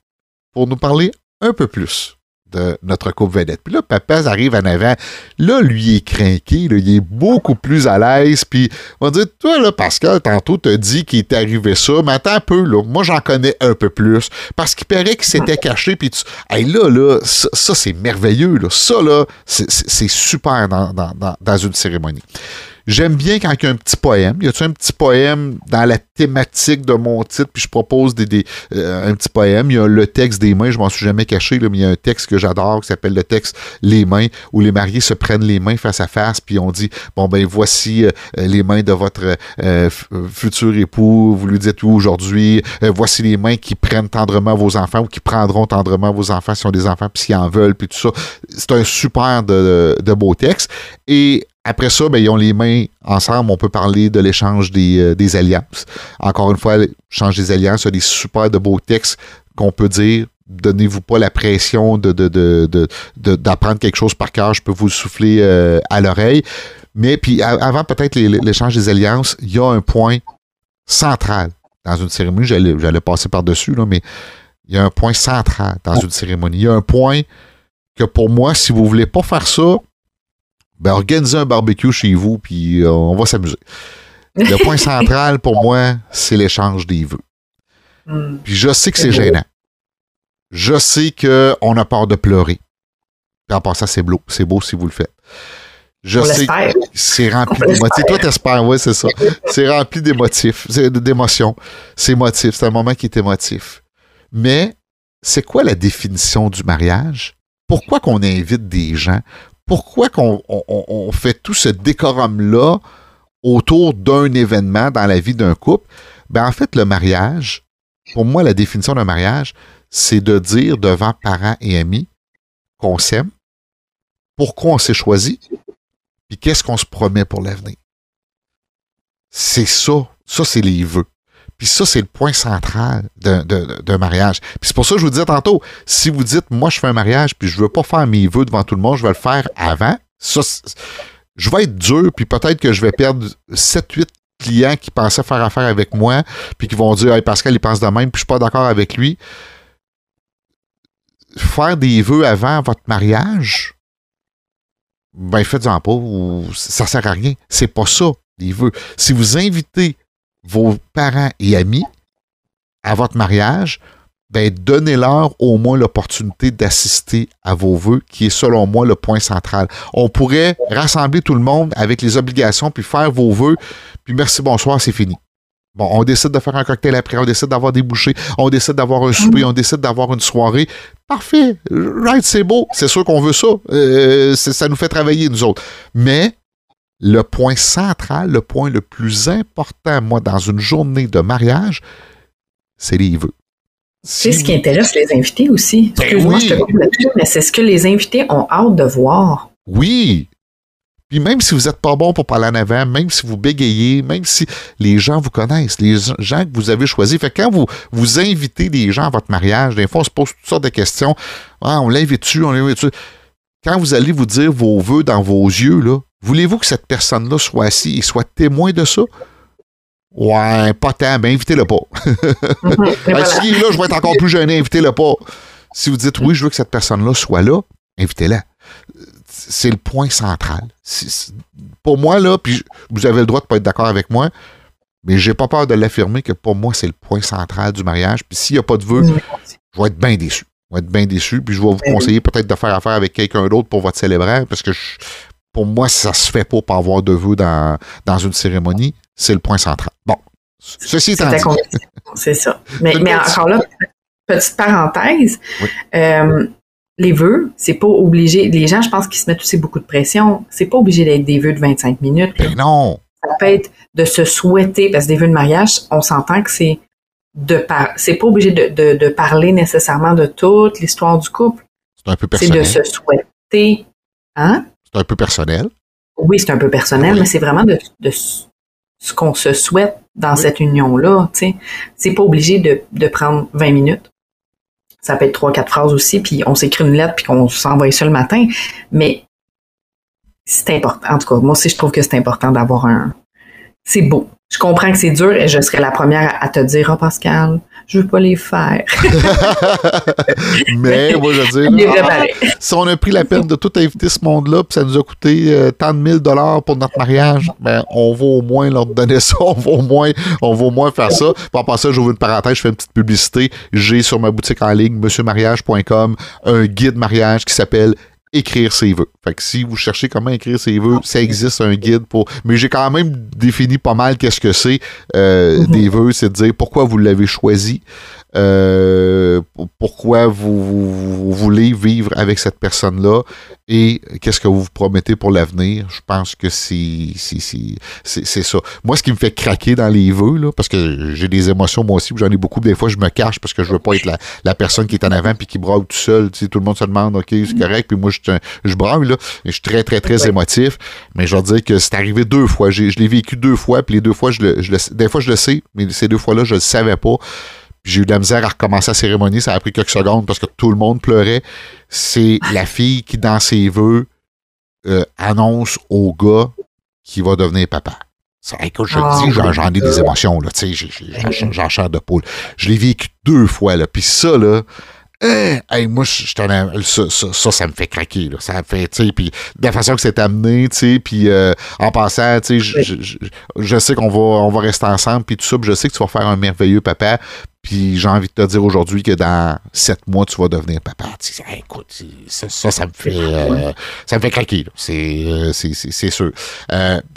pour nous parler un peu plus de notre coupe vedette. Puis là, papa arrive en avant. Là, lui est craqué, il est beaucoup plus à l'aise. Puis on va dire, toi, là, Pascal, tantôt, t'as dit qu'il est arrivé ça, mais attends un peu, là. Moi, j'en connais un peu plus. Parce qu'il paraît qu'il s'était caché, puis tu. Hey, là, là, ça, c'est merveilleux, là. Ça, là, c'est super dans une cérémonie. J'aime bien quand il y a un petit poème. Y a-tu un petit poème dans la thématique de mon titre, puis je propose des, euh, un petit poème? Il y a le texte des mains, je m'en suis jamais caché, là, mais il y a un texte que j'adore qui s'appelle le texte Les mains, où les mariés se prennent les mains face à face, puis on dit Bon ben voici euh, les mains de votre euh, futur époux, vous lui dites où aujourd'hui, voici les mains qui prennent tendrement vos enfants ou qui prendront tendrement vos enfants si ont des enfants, puis s'ils en veulent, puis tout ça. C'est un super de, de beau texte. Et après ça, ben, ils ont les mains ensemble. On peut parler de l'échange des, euh, des, alliances. Encore une fois, l'échange des alliances, il y a des super de beaux textes qu'on peut dire. Donnez-vous pas la pression de, d'apprendre quelque chose par cœur. Je peux vous souffler euh, à l'oreille. Mais puis avant peut-être l'échange des alliances, il y a un point central dans une cérémonie. J'allais, passer par-dessus, mais il y a un point central dans une cérémonie. Il y a un point que pour moi, si vous voulez pas faire ça, ben, organisez un barbecue chez vous, puis euh, on va s'amuser. Le point *laughs* central pour moi, c'est l'échange des vœux. Hmm. Puis je sais que c'est gênant. Je sais qu'on a peur de pleurer. Puis en passant, c'est beau. C'est beau si vous le faites. Je sais que c'est rempli d'émotifs. Toi, t'espères, oui, c'est ça. *laughs* C'est rempli d'émotifs, d'émotions. C'est émotif. C'est un moment qui est émotif. Mais c'est quoi la définition du mariage? Pourquoi qu'on invite des gens? Pourquoi qu'on on, fait tout ce décorum-là autour d'un événement dans la vie d'un couple? Ben, en fait, le mariage, pour moi, la définition d'un mariage, c'est de dire devant parents et amis qu'on s'aime, pourquoi on s'est choisi, puis qu'est-ce qu'on se promet pour l'avenir. C'est ça. Ça, c'est les vœux. Puis ça, c'est le point central d'un mariage. Puis c'est pour ça que je vous disais tantôt, si vous dites, moi, je fais un mariage, puis je veux pas faire mes vœux devant tout le monde, je vais le faire avant, ça, je vais être dur, puis peut-être que je vais perdre 7-8 clients qui pensaient faire affaire avec moi, puis qui vont dire, hey, Pascal, il pense de même, puis je suis pas d'accord avec lui. Faire des vœux avant votre mariage, ben faites-en pas, ou ça sert à rien. C'est pas ça, les vœux. Si vous invitez vos parents et amis à votre mariage, ben donnez-leur au moins l'opportunité d'assister à vos vœux, qui est selon moi le point central. On pourrait rassembler tout le monde avec les obligations, puis faire vos vœux, puis merci, bonsoir, c'est fini. Bon, on décide de faire un cocktail après, on décide d'avoir des bouchées, on décide d'avoir un souper, on décide d'avoir une soirée. Parfait. Right, c'est beau. C'est sûr qu'on veut ça. Euh, ça nous fait travailler, nous autres. Mais le point central, le point le plus important, moi, dans une journée de mariage, c'est les vœux. C'est ce qui intéresse les invités aussi. Ben Excuse-moi, je te coupe mais c'est ce que les invités ont hâte de voir. Oui. Puis même si vous n'êtes pas bon pour parler en avant, même si vous bégayez, même si les gens vous connaissent, les gens que vous avez choisis. Fait que quand vous, vous invitez des gens à votre mariage, des fois, on se pose toutes sortes de questions. Ah, on l'invite-tu, on l'invite-tu? Quand vous allez vous dire vos vœux dans vos yeux, là, voulez-vous que cette personne-là soit assise et soit témoin de ça? Ouais, pas tant, ben invitez-le pas. *laughs* Mhm, si là, je vais être encore plus gêné, invitez-le pas. Si vous dites oui, je veux que cette personne-là soit là, invitez-la. C'est le point central. pour moi, là, puis vous avez le droit de pas être d'accord avec moi, mais j'ai pas peur de l'affirmer que pour moi, c'est le point central du mariage. Puis s'il n'y a pas de vœux, je vais être bien déçu. Je vais être bien déçu, puis je vais vous ben conseiller peut-être de faire affaire avec quelqu'un d'autre pour votre célébrant, parce que pour moi, ça se fait pas pour avoir de vœux dans, dans une cérémonie c'est le point central. Bon, ceci étant dit. C'est ça. Mais, encore là, petite parenthèse, euh, les vœux, c'est pas obligé. Les gens, je pense qu'ils se mettent aussi beaucoup de pression. C'est pas obligé d'être des vœux de 25 minutes. Mais non. Ça peut être de se souhaiter, parce que des vœux de mariage, on s'entend que c'est de par... c'est pas obligé de, parler nécessairement de toute l'histoire du couple. C'est un peu personnel. C'est de se souhaiter. Hein? C'est un peu personnel. Oui, c'est un peu personnel, mais c'est vraiment de, de, ce qu'on se souhaite dans cette union-là. C'est pas obligé de, prendre 20 minutes. Ça peut être trois, quatre phrases aussi, puis on s'écrit une lettre, puis qu'on s'envoie ça le matin. Mais c'est important. En tout cas, moi aussi, je trouve que c'est important d'avoir un. C'est beau. Je comprends que c'est dur et je serais la première à te dire, oh Pascal, je veux pas les faire. *laughs* Mais, moi, je veux dire, ah, si on a pris la peine de tout inviter ce monde-là, puis ça nous a coûté euh, tant de mille dollars pour notre mariage, ben, on va au moins leur donner ça, on va au moins, on va au moins faire ça. Pour en passer, j'ouvre une parenthèse, je fais une petite publicité. J'ai sur ma boutique en ligne, monsieurmariage.com, un guide mariage qui s'appelle écrire ses vœux. Fait que si vous cherchez comment écrire ses vœux, ça existe un guide pour. Mais j'ai quand même défini pas mal qu'est-ce que c'est euh, mm-hmm. des vœux, c'est de dire pourquoi vous l'avez choisi, euh, pourquoi vous, voulez vivre avec cette personne-là et qu'est-ce que vous vous promettez pour l'avenir? Je pense que c'est c'est ça. Moi, ce qui me fait craquer dans les vœux, là, parce que j'ai des émotions moi aussi, j'en ai beaucoup, des fois je me cache parce que je veux pas être la, personne qui est en avant puis qui braille tout seul. Tu sais, tout le monde se demande, OK, c'est correct, puis moi je, je braille, là, je suis très, très, très émotif. Mais je veux dire que c'est arrivé deux fois. Je l'ai vécu deux fois, puis les deux fois, je le, je le, des fois je le sais, mais ces deux fois-là, je le savais pas j'ai eu de la misère à recommencer la cérémonie. Ça a pris quelques secondes parce que tout le monde pleurait. C'est la fille qui, dans ses vœux, euh, annonce au gars qu'il va devenir papa. Ça, écoute, je te dis, j'en ai des émotions, là, tu sais, j'en chante de poule. Je l'ai vécu deux fois, là, puis ça, là, hey, moi, je, ça, ça, ça, ça, me fait craquer. Là. Ça me fait, tu sais, puis de la façon que c'est amené, tu sais, puis euh, en passant, tu sais, je, je, sais qu'on va, on va rester ensemble, puis tout ça, je sais que tu vas faire un merveilleux papa, puis j'ai envie de te dire aujourd'hui que dans sept mois, tu vas devenir papa. écoute, ça, ça, me fait euh, ça me fait craquer. Euh, c'est sûr.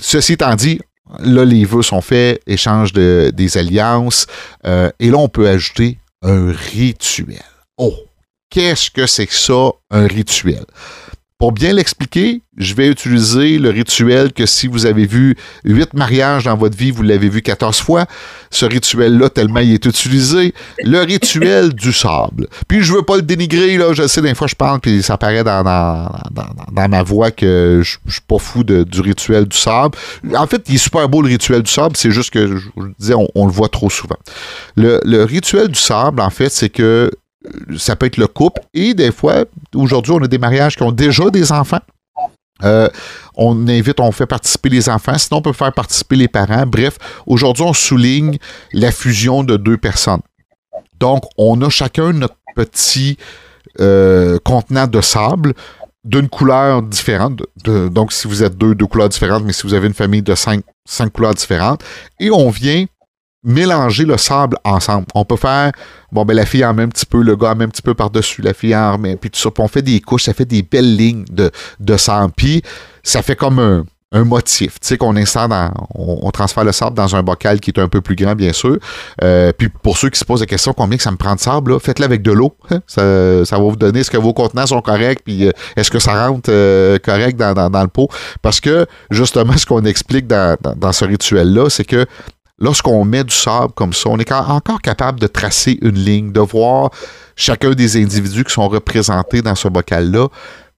ceci étant dit, là, les vœux sont faits, échange de, des alliances, et là, on peut ajouter un rituel. Oh, qu'est-ce que c'est que ça, un rituel? Pour bien l'expliquer, je vais utiliser le rituel que si vous avez vu huit mariages dans votre vie, vous l'avez vu 14 fois. Ce rituel-là, tellement il est utilisé. Le rituel *laughs* du sable. Puis je veux pas le dénigrer, là. Je sais, des fois, je parle, puis ça paraît dans, ma voix que je, suis pas fou du rituel du sable. En fait, il est super beau, le rituel du sable. C'est juste que, je disais, on, le voit trop souvent. Le rituel du sable, en fait, c'est que ça peut être le couple et des fois, aujourd'hui, on a des mariages qui ont déjà des enfants. Euh, on invite, on fait participer les enfants, sinon on peut faire participer les parents. Bref, aujourd'hui, on souligne la fusion de deux personnes. Donc, on a chacun notre petit euh, contenant de sable d'une couleur différente. donc, si vous êtes deux, deux couleurs différentes, mais si vous avez une famille de cinq, cinq couleurs différentes, et on vient mélanger le sable ensemble. On peut faire, bon, ben la fille en met un petit peu, le gars en met un petit peu par-dessus, la fille en remet, puis tout ça. On fait des couches, ça fait des belles lignes de, de sable. Puis ça fait comme un, un motif, tu sais, qu'on installe dans, on, transfère le sable dans un bocal qui est un peu plus grand, bien sûr. Euh, puis pour ceux qui se posent la question combien que ça me prend de sable, faites-le avec de l'eau. *laughs* Ça, ça, va vous donner est-ce que vos contenants sont corrects, puis euh, est-ce que ça rentre euh, correct dans, dans, le pot? Parce que justement, ce qu'on explique dans, dans ce rituel-là, c'est que lorsqu'on met du sable comme ça, on est encore capable de tracer une ligne, de voir chacun des individus qui sont représentés dans ce bocal-là.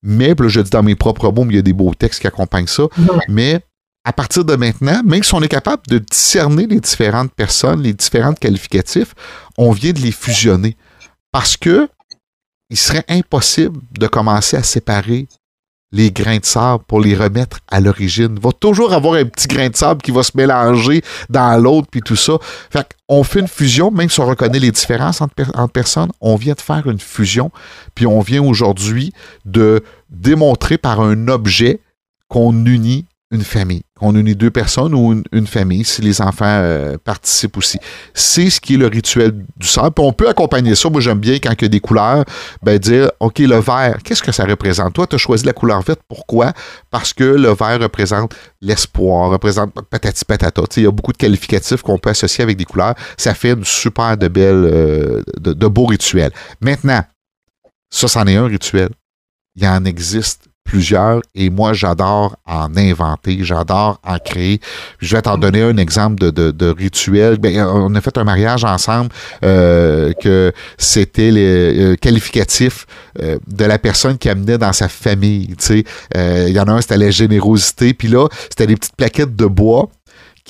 Mais, je dis dans mes propres mots, mais il y a des beaux textes qui accompagnent ça. Mais à partir de maintenant, même si on est capable de discerner les différentes personnes, les différents qualificatifs, on vient de les fusionner. Parce que il serait impossible de commencer à séparer les grains de sable pour les remettre à l'origine. Il va toujours avoir un petit grain de sable qui va se mélanger dans l'autre, puis tout ça. Fait on fait une fusion, même si on reconnaît les différences entre, entre personnes, on vient de faire une fusion, puis on vient aujourd'hui de démontrer par un objet qu'on unit une famille, qu'on unit deux personnes ou une, famille, si les enfants euh, participent aussi. C'est ce qui est le rituel du sable. on peut accompagner ça. Moi, j'aime bien quand il y a des couleurs, ben, dire, OK, le vert, qu'est-ce que ça représente? Toi, tu as choisi la couleur verte. Pourquoi? Parce que le vert représente l'espoir, représente patati patata. Il y a beaucoup de qualificatifs qu'on peut associer avec des couleurs. Ça fait une super de belle, euh, de, de beaux rituels. Maintenant, ça, c'en est un rituel. Il en existe plusieurs et moi j'adore en inventer, j'adore en créer. Je vais t'en donner un exemple de, rituel. Ben, on a fait un mariage ensemble euh, que c'était les euh, qualificatifs euh, de la personne qui amenait dans sa famille. Il y en a un, c'était la générosité, puis là, c'était des petites plaquettes de bois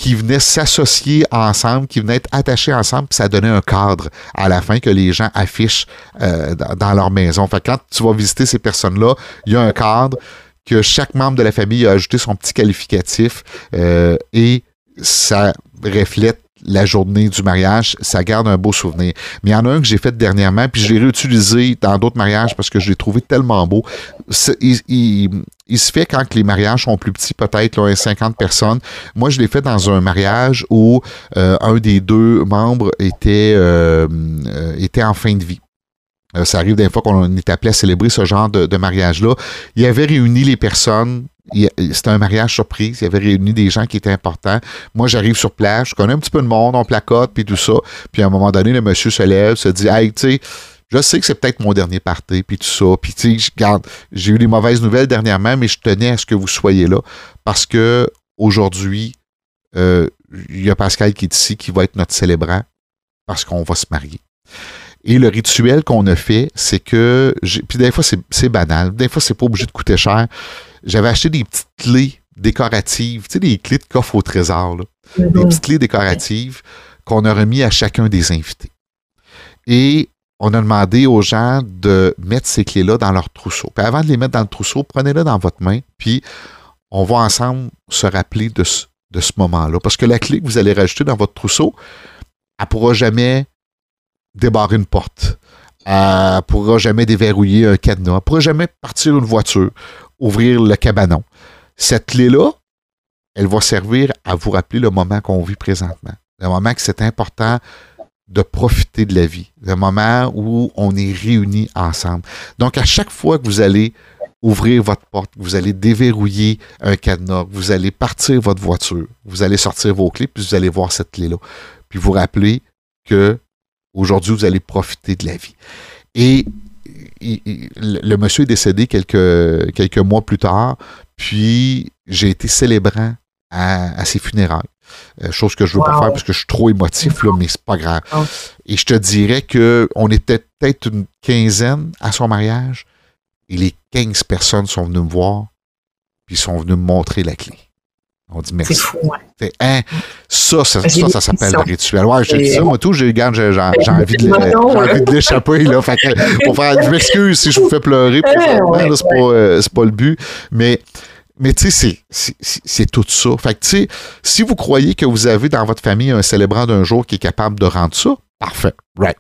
qui venaient s'associer ensemble, qui venaient être attachés ensemble, puis ça donnait un cadre à la fin que les gens affichent euh, dans leur maison. Fait quand tu vas visiter ces personnes-là, il y a un cadre que chaque membre de la famille a ajouté son petit qualificatif euh, et ça reflète la journée du mariage, ça garde un beau souvenir. Mais il y en a un que j'ai fait dernièrement, puis je l'ai réutilisé dans d'autres mariages parce que je l'ai trouvé tellement beau. Il, se fait quand les mariages sont plus petits, peut-être 50 personnes. Moi, je l'ai fait dans un mariage où euh, un des deux membres était, euh, euh, était en fin de vie. Ça arrive des fois qu'on est appelé à célébrer ce genre de, mariage-là. Il avait réuni les personnes c'était un mariage surprise. Il avait réuni des gens qui étaient importants. Moi, j'arrive sur place, je connais un petit peu de monde, on placote, puis tout ça. Puis à un moment donné, le monsieur se lève, se dit Hey, tu sais, je sais que c'est peut-être mon dernier party, puis tout ça. Puis tu sais, j'ai eu des mauvaises nouvelles dernièrement, mais je tenais à ce que vous soyez là. Parce que aujourd'hui, euh, il y a Pascal qui est ici, qui va être notre célébrant, parce qu'on va se marier. Et le rituel qu'on a fait, c'est que. Puis des fois, c'est banal. Des fois, c'est pas obligé de coûter cher j'avais acheté des petites clés décoratives, tu sais, des clés de coffre au trésor, là. des mhm. petites clés décoratives qu'on a remis à chacun des invités. Et on a demandé aux gens de mettre ces clés-là dans leur trousseau. Puis avant de les mettre dans le trousseau, prenez-les dans votre main, puis on va ensemble se rappeler de ce, de ce moment-là. Parce que la clé que vous allez rajouter dans votre trousseau, elle ne pourra jamais débarrer une porte. Ne pourra jamais déverrouiller un cadenas. Pourra jamais partir une voiture ouvrir le cabanon. Cette clé-là, elle va servir à vous rappeler le moment qu'on vit présentement. Le moment que c'est important de profiter de la vie. Le moment où on est réunis ensemble. Donc, à chaque fois que vous allez ouvrir votre porte, vous allez déverrouiller un cadenas, vous allez partir votre voiture, vous allez sortir vos clés, puis vous allez voir cette clé-là. Puis vous rappeler que aujourd'hui, vous allez profiter de la vie. Et le monsieur est décédé quelques, quelques mois plus tard, puis j'ai été célébrant à, ses funérailles. Euh, chose que je veux pas faire parce que je suis trop émotif, là, mais c'est pas grave. Et je te dirais qu'on était peut-être une quinzaine à son mariage, et les 15 personnes sont venues me voir, puis sont venues me montrer la clé. On dit merci. C'est fou, ouais. Hein, ça, ça, ça, ça s'appelle le rituel. Ouais, j'ai dit ça, moi, tout, j'ai, envie de l'échapper, là. Fait que, pour faire, je m'excuse si je vous fais pleurer, là, c'est pas, euh, pas le but. Mais, mais tu sais, c'est, c'est, tout ça. Fait que, tu sais, si vous croyez que vous avez dans votre famille un célébrant d'un jour qui est capable de rendre ça, parfait. Right.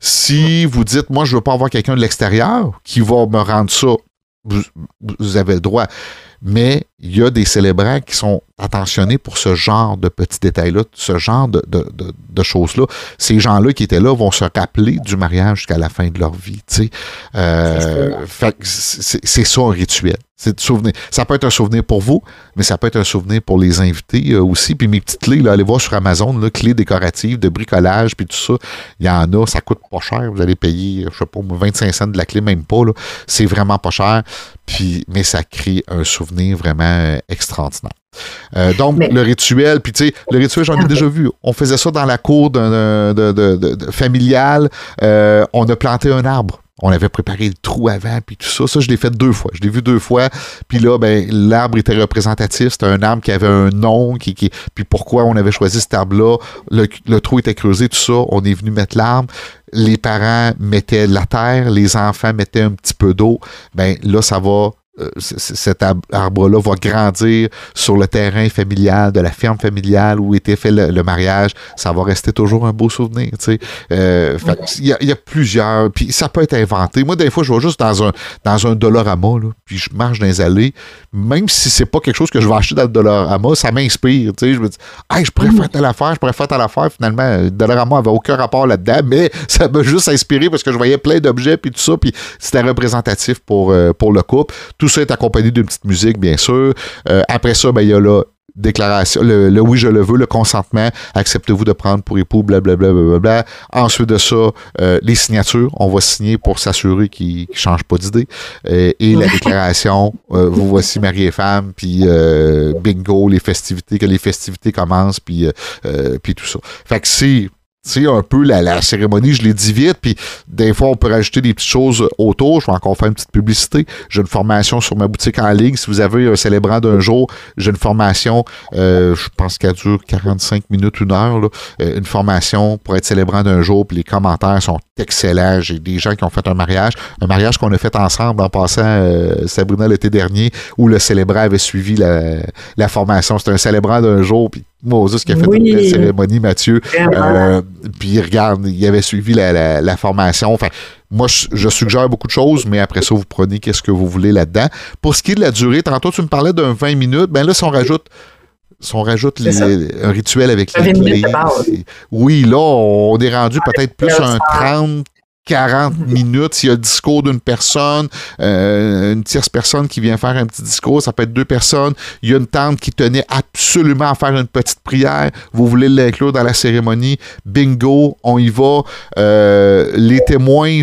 Si vous dites, moi, je veux pas avoir quelqu'un de l'extérieur qui va me rendre ça, vous, vous avez le droit mais il y a des célébrants qui sont attentionné pour ce genre de petits détails-là, ce genre de, de, de, choses-là. Ces gens-là qui étaient là vont se rappeler du mariage jusqu'à la fin de leur vie. Euh, c'est ça un rituel. C'est souvenir. Ça peut être un souvenir pour vous, mais ça peut être un souvenir pour les invités euh, aussi. Puis mes petites clés, là, allez voir sur Amazon, là, clés décoratives, de bricolage, puis tout ça. Il y en a, ça coûte pas cher. Vous allez payer, je sais pas, 25 cents de la clé, même pas. C'est vraiment pas cher. Puis, mais ça crée un souvenir vraiment euh, extraordinaire. Euh, donc, le rituel, puis tu sais, le rituel, j'en ai déjà vu. On faisait ça dans la cour de, de, familiale. on a planté un arbre on avait préparé le trou avant, puis tout ça. Ça, je l'ai fait deux fois. Je l'ai vu deux fois. Puis là, ben, l'arbre était représentatif. C'était un arbre qui avait un nom. Qui, qui... Puis pourquoi on avait choisi cet arbre-là? Le, trou était creusé, tout ça. On est venu mettre l'arbre. Les parents mettaient de la terre. Les enfants mettaient un petit peu d'eau. Ben là, ça va euh, cet arbre-là va grandir sur le terrain familial de la ferme familiale où était fait le, mariage, ça va rester toujours un beau souvenir. Tu sais. Euh, il, y a, plusieurs, puis ça peut être inventé. Moi, des fois, je vais juste dans un dans un Dolorama, là, puis je marche dans les allées, même si c'est pas quelque chose que je vais acheter dans le Dolorama, ça m'inspire. Tu sais. Je me dis, hey, je pourrais faire telle affaire, je pourrais faire telle affaire. Finalement, le Dolorama avait aucun rapport là-dedans, mais *laughs* ça m'a juste inspiré parce que je voyais plein d'objets, puis tout ça, puis c'était représentatif pour, euh, pour le couple. Tout ça est accompagné d'une petite musique, bien sûr. Euh, après ça, ben, il y a la déclaration, le, oui, je le veux, le consentement, acceptez-vous de prendre pour époux, blablabla. Bla, bla, bla, Ensuite de ça, euh, les signatures, on va signer pour s'assurer qu'ils ne changent pas d'idée. Euh, et la déclaration, vous voici mari et femme, puis bingo, les festivités, que les festivités commencent, puis, puis tout ça. Fait que c'est sais, un peu la, cérémonie, je l'ai dit vite, puis des fois, on peut rajouter des petites choses autour. Je vais encore faire une petite publicité. J'ai une formation sur ma boutique en ligne. Si vous avez un célébrant d'un jour, j'ai une formation, euh, je pense qu'elle dure 45 minutes, une heure, là, euh, une formation pour être célébrant d'un jour, puis les commentaires sont excellents. J'ai des gens qui ont fait un mariage, un mariage qu'on a fait ensemble en passant euh, Sabrina l'été dernier, où le célébrant avait suivi la, la formation. C'était un célébrant d'un jour, puis Moses qui a fait une cérémonie, Mathieu. Euh, puis regarde, il avait suivi la, formation. Enfin, moi, je, suggère beaucoup de choses, mais après ça, vous prenez qu'est-ce que vous voulez là-dedans. Pour ce qui est de la durée, tantôt tu me parlais d'un 20 minutes, ben là, si on rajoute si on rajoute un rituel avec les clés. Oui, là, on est rendu peut-être plus un 30, 40 *laughs* minutes, il y a le discours d'une personne, euh, une tierce personne qui vient faire un petit discours, ça peut être deux personnes, il y a une tante qui tenait absolument à faire une petite prière, vous voulez l'inclure dans la cérémonie, bingo, on y va. Euh, les témoins,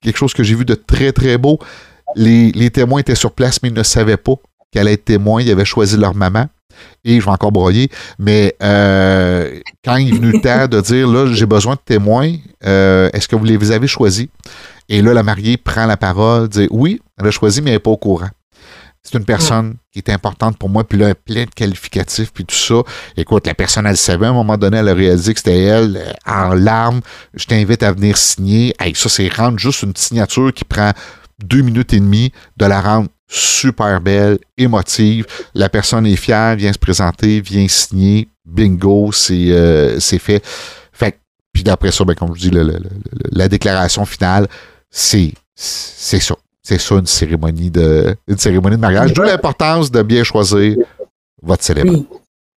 quelque chose que j'ai vu de très très beau, les, les témoins étaient sur place mais ils ne savaient pas qu'elle allait être témoin, ils avaient choisi leur maman et je vais encore broyer, mais euh, quand il est venu le temps de dire, là, j'ai besoin de témoins, euh, est-ce que vous les avez choisis? Et là, la mariée prend la parole, dit, oui, elle a choisi, mais elle n'est pas au courant. C'est une personne qui est importante pour moi, puis là, plein de qualificatifs, puis tout ça. Écoute, la personne, elle savait, à un moment donné, elle a réalisé que c'était elle, euh, en larmes. Je t'invite à venir signer. Hey, ça, c'est rendre juste une signature qui prend deux minutes et demie de la rendre super belle, émotive. La personne est fière, vient se présenter, vient signer. Bingo, c'est euh, fait. Puis d'après ça, ben, comme je dis, la déclaration finale, c'est c'est ça. C'est ça une cérémonie de une cérémonie de mariage. D'où l'importance de bien choisir votre célébrant. Oui.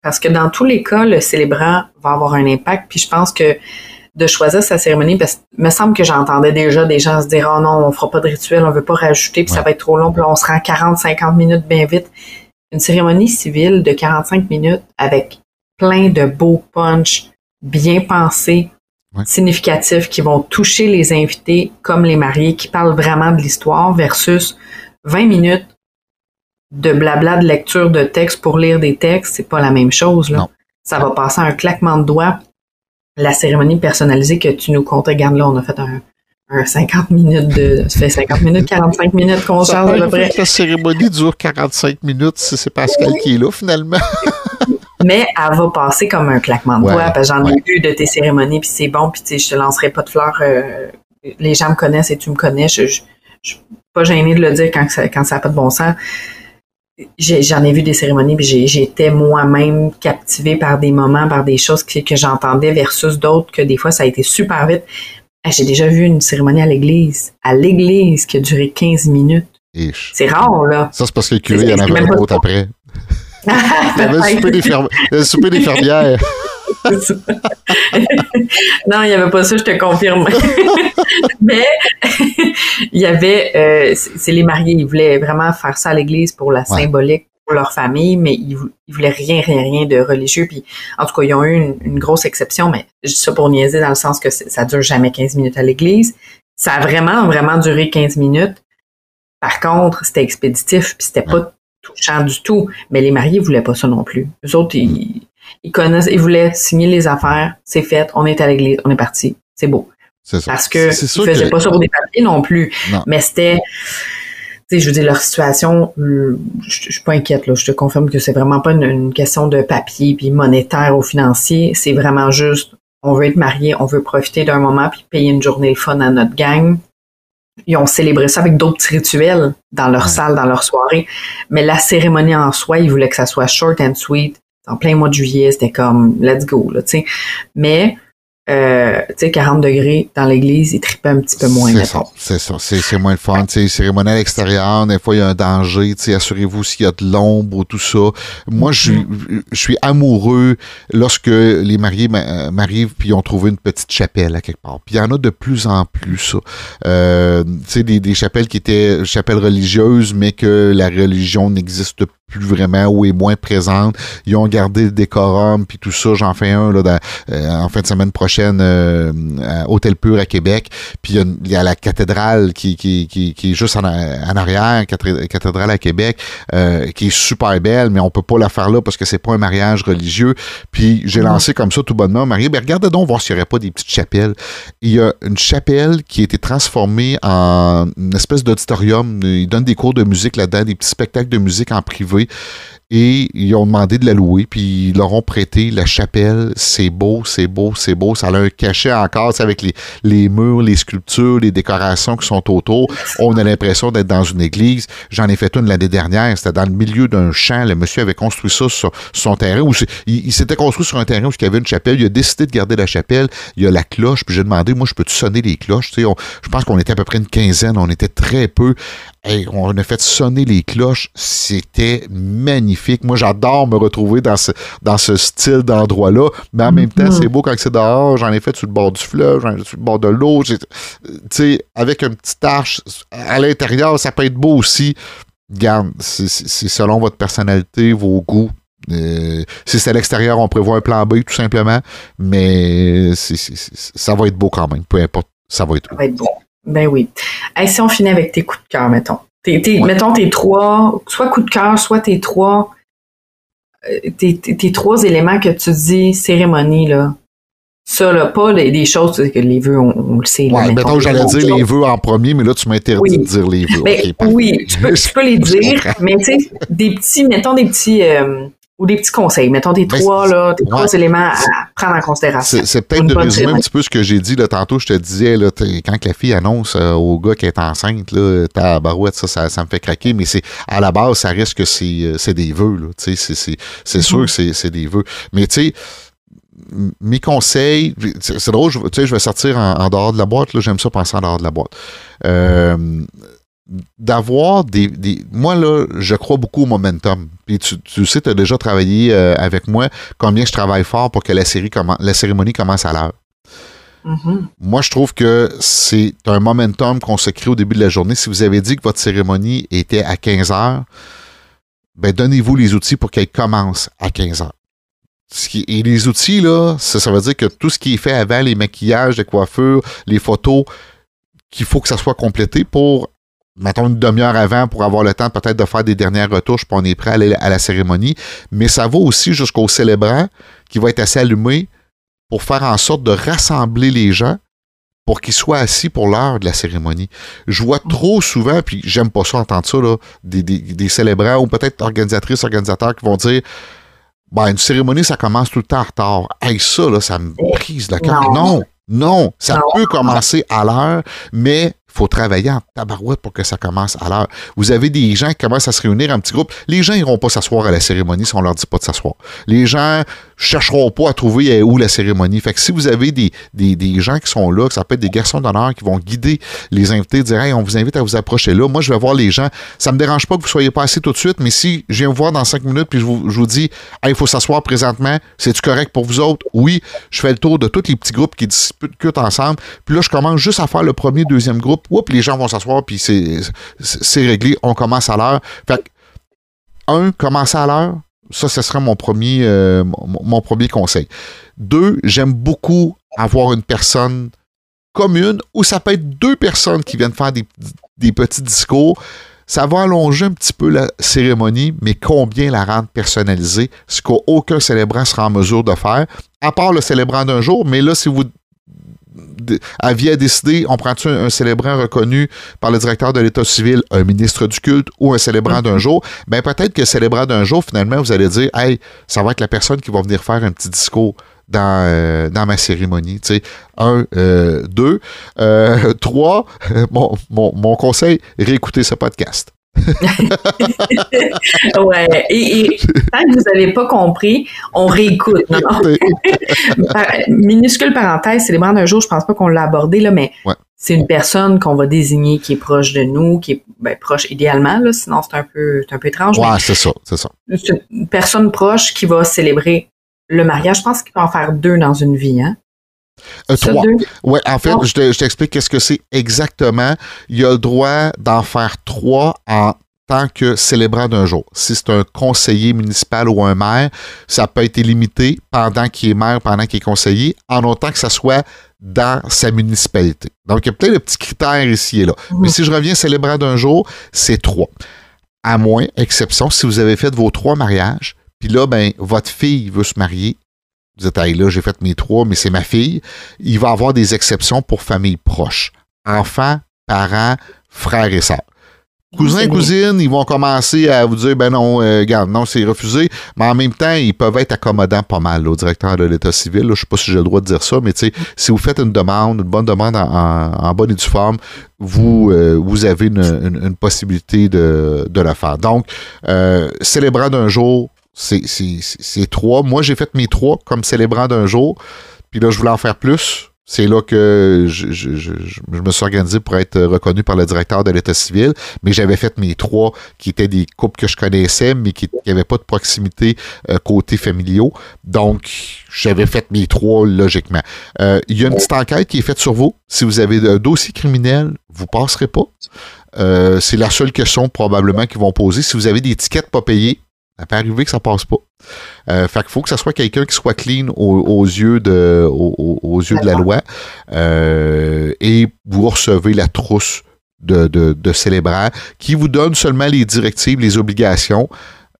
Parce que dans tous les cas, le célébrant va avoir un impact. Puis je pense que de choisir sa cérémonie parce qu'il me semble que j'entendais déjà des gens se dire oh non on fera pas de rituel on veut pas rajouter puis ça va être trop long puis on se rend 40 50 minutes bien vite. Une cérémonie civile de 45 minutes avec plein de beaux punch bien pensés significatifs qui vont toucher les invités comme les mariés qui parlent vraiment de l'histoire versus 20 minutes de blabla de lecture de texte pour lire des textes c'est pas la même chose là. Ça va passer un claquement de doigts la cérémonie personnalisée que tu nous comptes. Regarde, là, on a fait un, 50 minutes de. Ça fait 50 minutes, 45 minutes qu'on charge à peu près. La cérémonie dure 45 minutes, c'est Pascal qui est là finalement. *laughs* Mais elle va passer comme un claquement de doigts, parce que j'en ai vu de tes cérémonies, puis c'est bon, puis je te lancerai pas de fleurs. Euh, les gens me connaissent et tu me connais. Je, je, suis pas gênée de le dire quand ça, quand ça n'a pas de bon sens j'en ai, vu des cérémonies, puis j'étais moi-même captivée par des moments, par des choses que, j'entendais versus d'autres que des fois ça a été super vite. J'ai déjà vu une cérémonie à l'église, à l'église qui a duré 15 minutes. C'est rare, là. Ça, c'est parce que le curé, il y en avait un autre après. *laughs* Il y avait le souper des, fermières. *laughs* non, il n'y avait pas ça, je te confirme. *laughs* Mais il y avait, euh, c'est les mariés, ils voulaient vraiment faire ça à l'église pour la symbolique pour leur famille, mais ils, ils voulaient rien, rien, rien de religieux. Puis, en tout cas, ils ont eu une, grosse exception, mais je dis ça pour niaiser dans le sens que ça dure jamais 15 minutes à l'église. Ça a vraiment, vraiment duré 15 minutes. Par contre, c'était expéditif, puis c'était pas touchant du tout. Mais les mariés voulaient pas ça non plus. Les autres, ils, ils connaissent, ils voulaient signer les affaires, c'est fait, on est à l'église, on est parti, c'est beau. C'est ça. Parce que ils faisaient pas ça pour des papiers non plus. Mais c'était, tu sais, je veux dire, leur situation, euh, je, suis pas inquiète, là. Je te confirme que c'est vraiment pas une, question de papier puis monétaire ou financier. C'est vraiment juste, on veut être marié, on veut profiter d'un moment puis payer une journée de fun à notre gang. Ils ont célébré ça avec d'autres rituels dans leur salle, dans leur soirée. Mais la cérémonie en soi, ils voulaient que ça soit short and sweet. En plein mois de juillet, c'était comme let's go, là, tu sais. Mais euh, tu sais, 40 degrés dans l'église, il tripait un petit peu moins. C'est ça, c'est ça. C'est moins le fun. Tu sais, cérémonial extérieur, des fois, il y a un danger. Tu sais, assurez-vous s'il y a de l'ombre ou tout ça. Moi, je suis, je suis amoureux lorsque les mariés m'arrivent puis ils ont trouvé une petite chapelle à quelque part. Puis il y en a de plus en plus, ça. Euh, tu sais, des, des chapelles qui étaient chapelles religieuses, mais que la religion n'existe plus vraiment ou est moins présente. Ils ont gardé le décorum puis tout ça. J'en fais un là, euh, en fin de semaine prochaine euh, à Hôtel Pur à Québec. Puis il y, a, la cathédrale qui, qui, qui, qui est juste en, en, arrière, cathédrale à Québec, euh, qui est super belle, mais on peut pas la faire là parce que c'est pas un mariage religieux. Puis j'ai lancé comme ça tout bonnement, Marie, ben regardez donc voir s'il y aurait pas des petites chapelles. Il y a une chapelle qui a été transformée en une espèce d'auditorium. Ils donnent des cours de musique là-dedans, des petits spectacles de musique en privé arriver et ils ont demandé de la louer, puis ils leur ont prêté la chapelle. C'est beau, c'est beau, c'est beau. Ça a un cachet encore, avec les, les murs, les sculptures, les décorations qui sont autour. On a l'impression d'être dans une église. J'en ai fait une l'année dernière. C'était dans le milieu d'un champ. Le monsieur avait construit ça sur, son terrain. Il, s'était construit sur un terrain où il y avait une chapelle. Il a décidé de garder la chapelle. Il y a la cloche. Puis j'ai demandé, moi, je peux-tu sonner les cloches? Je pense qu'on était à peu près une quinzaine. On était très peu on a fait sonner les cloches. C'était magnifique. Moi, j'adore me retrouver dans ce, dans ce style d'endroit-là. Mais en même temps, c'est beau quand c'est dehors. J'en ai fait sur le bord du fleuve, j'en ai fait sur le bord de l'eau. Tu sais, avec un petit arche à l'intérieur, ça peut être beau aussi. Garde, c'est selon votre personnalité, vos goûts. Euh, si c'est à l'extérieur, on prévoit un plan B tout simplement. Mais ça va être beau quand même. Peu importe, ça va être beau. Ça va être beau. Ben oui. si on finit avec tes coups de cœur, mettons. Mettons tes trois, soit coups de cœur, soit tes trois, euh, tes, trois éléments que tu dis cérémonie, là. Ça, là, pas les, des choses que les vœux, on, le sait. Ouais, mettons, j'allais dire les vœux en premier, mais là, tu m'interdis de dire les vœux. Ben, oui, tu peux, peux les *laughs* dire, mais tu sais, des petits, mettons des petits, euh, ou des petits conseils. Mettons des ben, trois, là, des trois éléments à prendre en considération. C'est peut-être de résumer un petit peu ce que j'ai dit là, tantôt. Je te disais, là, quand la fille annonce euh, au gars qu'elle est enceinte, là, ta barouette, ça, ça, me fait craquer, mais c'est à la base, ça reste que c'est euh, des vœux. C'est mm-hmm. sûr que c'est des vœux. Mais tu sais, mes conseils, c'est drôle, tu sais, je vais sortir en, dehors de la boîte, j'aime ça penser en dehors de la boîte. Euh, d'avoir des, Moi, là, je crois beaucoup au momentum. Puis tu, tu sais, tu as déjà travaillé euh, avec moi combien je travaille fort pour que la, série la cérémonie commence à l'heure. Mm-hmm. Moi, je trouve que c'est un momentum qu'on se crée au début de la journée. Si vous avez dit que votre cérémonie était à 15 heures, ben donnez-vous les outils pour qu'elle commence à 15 heures. Et les outils, là, ça, ça veut dire que tout ce qui est fait avant, les maquillages, les coiffures, les photos, qu'il faut que ça soit complété pour mettons une demi-heure avant pour avoir le temps peut-être de faire des dernières retouches, puis on est prêt à aller à la cérémonie. Mais ça va aussi jusqu'au célébrant qui va être assez allumé pour faire en sorte de rassembler les gens pour qu'ils soient assis pour l'heure de la cérémonie. Je vois trop souvent, puis j'aime pas ça entendre ça, là, des, des, célébrants ou peut-être organisatrices, organisateurs qui vont dire ben, une cérémonie, ça commence tout le temps en retard. Hey, ça, là, ça me brise le cœur. Non, non, ça peut commencer à l'heure, mais faut travailler en tabarouette pour que ça commence à l'heure. Vous avez des gens qui commencent à se réunir en petits groupes. Les gens iront pas s'asseoir à la cérémonie si on leur dit pas de s'asseoir. Les gens chercheront pas à trouver où la cérémonie. Fait que si vous avez des, des, des gens qui sont là, que ça peut être des garçons d'honneur qui vont guider les invités, dire hey, on vous invite à vous approcher là. Moi, je vais voir les gens. Ça me dérange pas que vous soyez pas assis tout de suite, mais si je viens vous voir dans cinq minutes puis je vous, je vous dis hey, il faut s'asseoir présentement, c'est-tu correct pour vous autres? Oui, je fais le tour de tous les petits groupes qui discutent ensemble. Puis là, je commence juste à faire le premier, deuxième groupe. Oups, les gens vont s'asseoir, puis c'est réglé. On commence à l'heure. Fait que, un, commencer à l'heure, ça, ce sera mon premier, euh, mon, premier conseil. Deux, j'aime beaucoup avoir une personne commune ou ça peut être deux personnes qui viennent faire des, des petits discours. Ça va allonger un petit peu la cérémonie, mais combien la rendre personnalisée, ce qu'aucun célébrant sera en mesure de faire, à part le célébrant d'un jour, mais là, si vous aviez décidé, on prend-tu un, célébrant reconnu par le directeur de l'État civil, un ministre du culte ou un célébrant d'un jour, ben peut-être que célébrant d'un jour, finalement, vous allez dire, hey, ça va être la personne qui va venir faire un petit discours dans, euh, dans ma cérémonie. Tu sais, un, euh, deux. Euh, *laughs* trois, *laughs* mon, mon, mon conseil, réécouter ce podcast. Ouais. Et, tant que vous n'avez pas compris, on réécoute. *laughs* *laughs* Minuscule parenthèse, célébrant d'un jour, je pense pas qu'on l'a abordé, là, mais c'est une personne qu'on va désigner qui est proche de nous, qui est ben, proche idéalement, là, sinon c'est un peu, un peu étrange. Ouais, c'est ça, c'est ça. une personne proche qui va célébrer le mariage. Je pense qu'il peut en faire deux dans une vie, hein? Euh, trois. Ouais, en fait, je t'explique qu'est-ce que c'est exactement. Il y a le droit d'en faire trois en tant que célébrant d'un jour. Si c'est un conseiller municipal ou un maire, ça peut être limité pendant qu'il est maire, pendant qu'il est conseiller, en autant que ça soit dans sa municipalité. Donc, il y a peut-être des petits critères ici et là. Mhm. Mais si je reviens célébrant d'un jour, c'est trois. À moins, exception, si vous avez fait vos trois mariages, puis là, ben, votre fille veut se marier vous êtes, là, j'ai fait mes trois, mais c'est ma fille. Il va y avoir des exceptions pour familles proches. Enfants, parents, frères et sœurs. Cousins, cousines, ils vont commencer à vous dire, ben non, euh, regarde, non, c'est refusé. Mais en même temps, ils peuvent être accommodants pas mal au directeur de l'État civil. je ne sais pas si j'ai le droit de dire ça, mais si vous faites une demande, une bonne demande en, bonne et due forme, vous, euh, vous avez une, possibilité de, de, la faire. Donc, euh, célébrant d'un jour, c'est trois. Moi, j'ai fait mes trois comme célébrant d'un jour. Puis là, je voulais en faire plus. C'est là que je, me suis organisé pour être reconnu par le directeur de l'État civil, mais j'avais fait mes trois qui étaient des couples que je connaissais, mais qui n'avaient pas de proximité euh, côté familiaux. Donc, j'avais fait mes trois logiquement. Euh, il y a une petite enquête qui est faite sur vous. Si vous avez un dossier criminel, vous passerez pas. Euh, c'est la seule question probablement qu'ils vont poser. Si vous avez des tickets pas payés, ça peut arriver que ça passe pas. Euh, fait qu'il faut que ça soit quelqu'un qui soit clean aux, yeux de aux, yeux de la loi. Euh, et vous recevez la trousse de, de, célébrants qui vous donne seulement les directives, les obligations.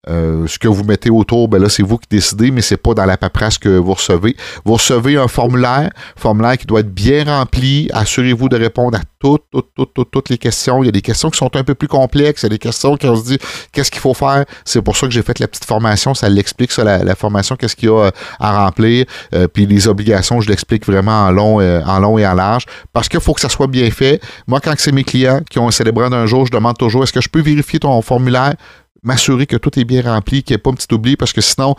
Euh, ce que vous mettez autour, ben là, c'est vous qui décidez, mais c'est pas dans la paperasse que vous recevez. Vous recevez un formulaire, formulaire qui doit être bien rempli. Assurez-vous de répondre à toutes, toutes, toutes, toutes, les questions. Il y a des questions qui sont un peu plus complexes. Il y a des questions qui on se dit qu'est-ce qu'il faut faire? C'est pour ça que j'ai fait la petite formation. Ça l'explique, ça, la, formation, qu'est-ce qu'il y a euh, à remplir. Euh, puis les obligations, je l'explique vraiment en long, en long et en large. Parce qu'il faut que ça soit bien fait. Moi, quand c'est mes clients qui ont un célébrant d'un jour, je demande toujours est-ce que je peux vérifier ton formulaire? M'assurer que tout est bien rempli, qu'il n'y ait pas un petit oubli, parce que sinon,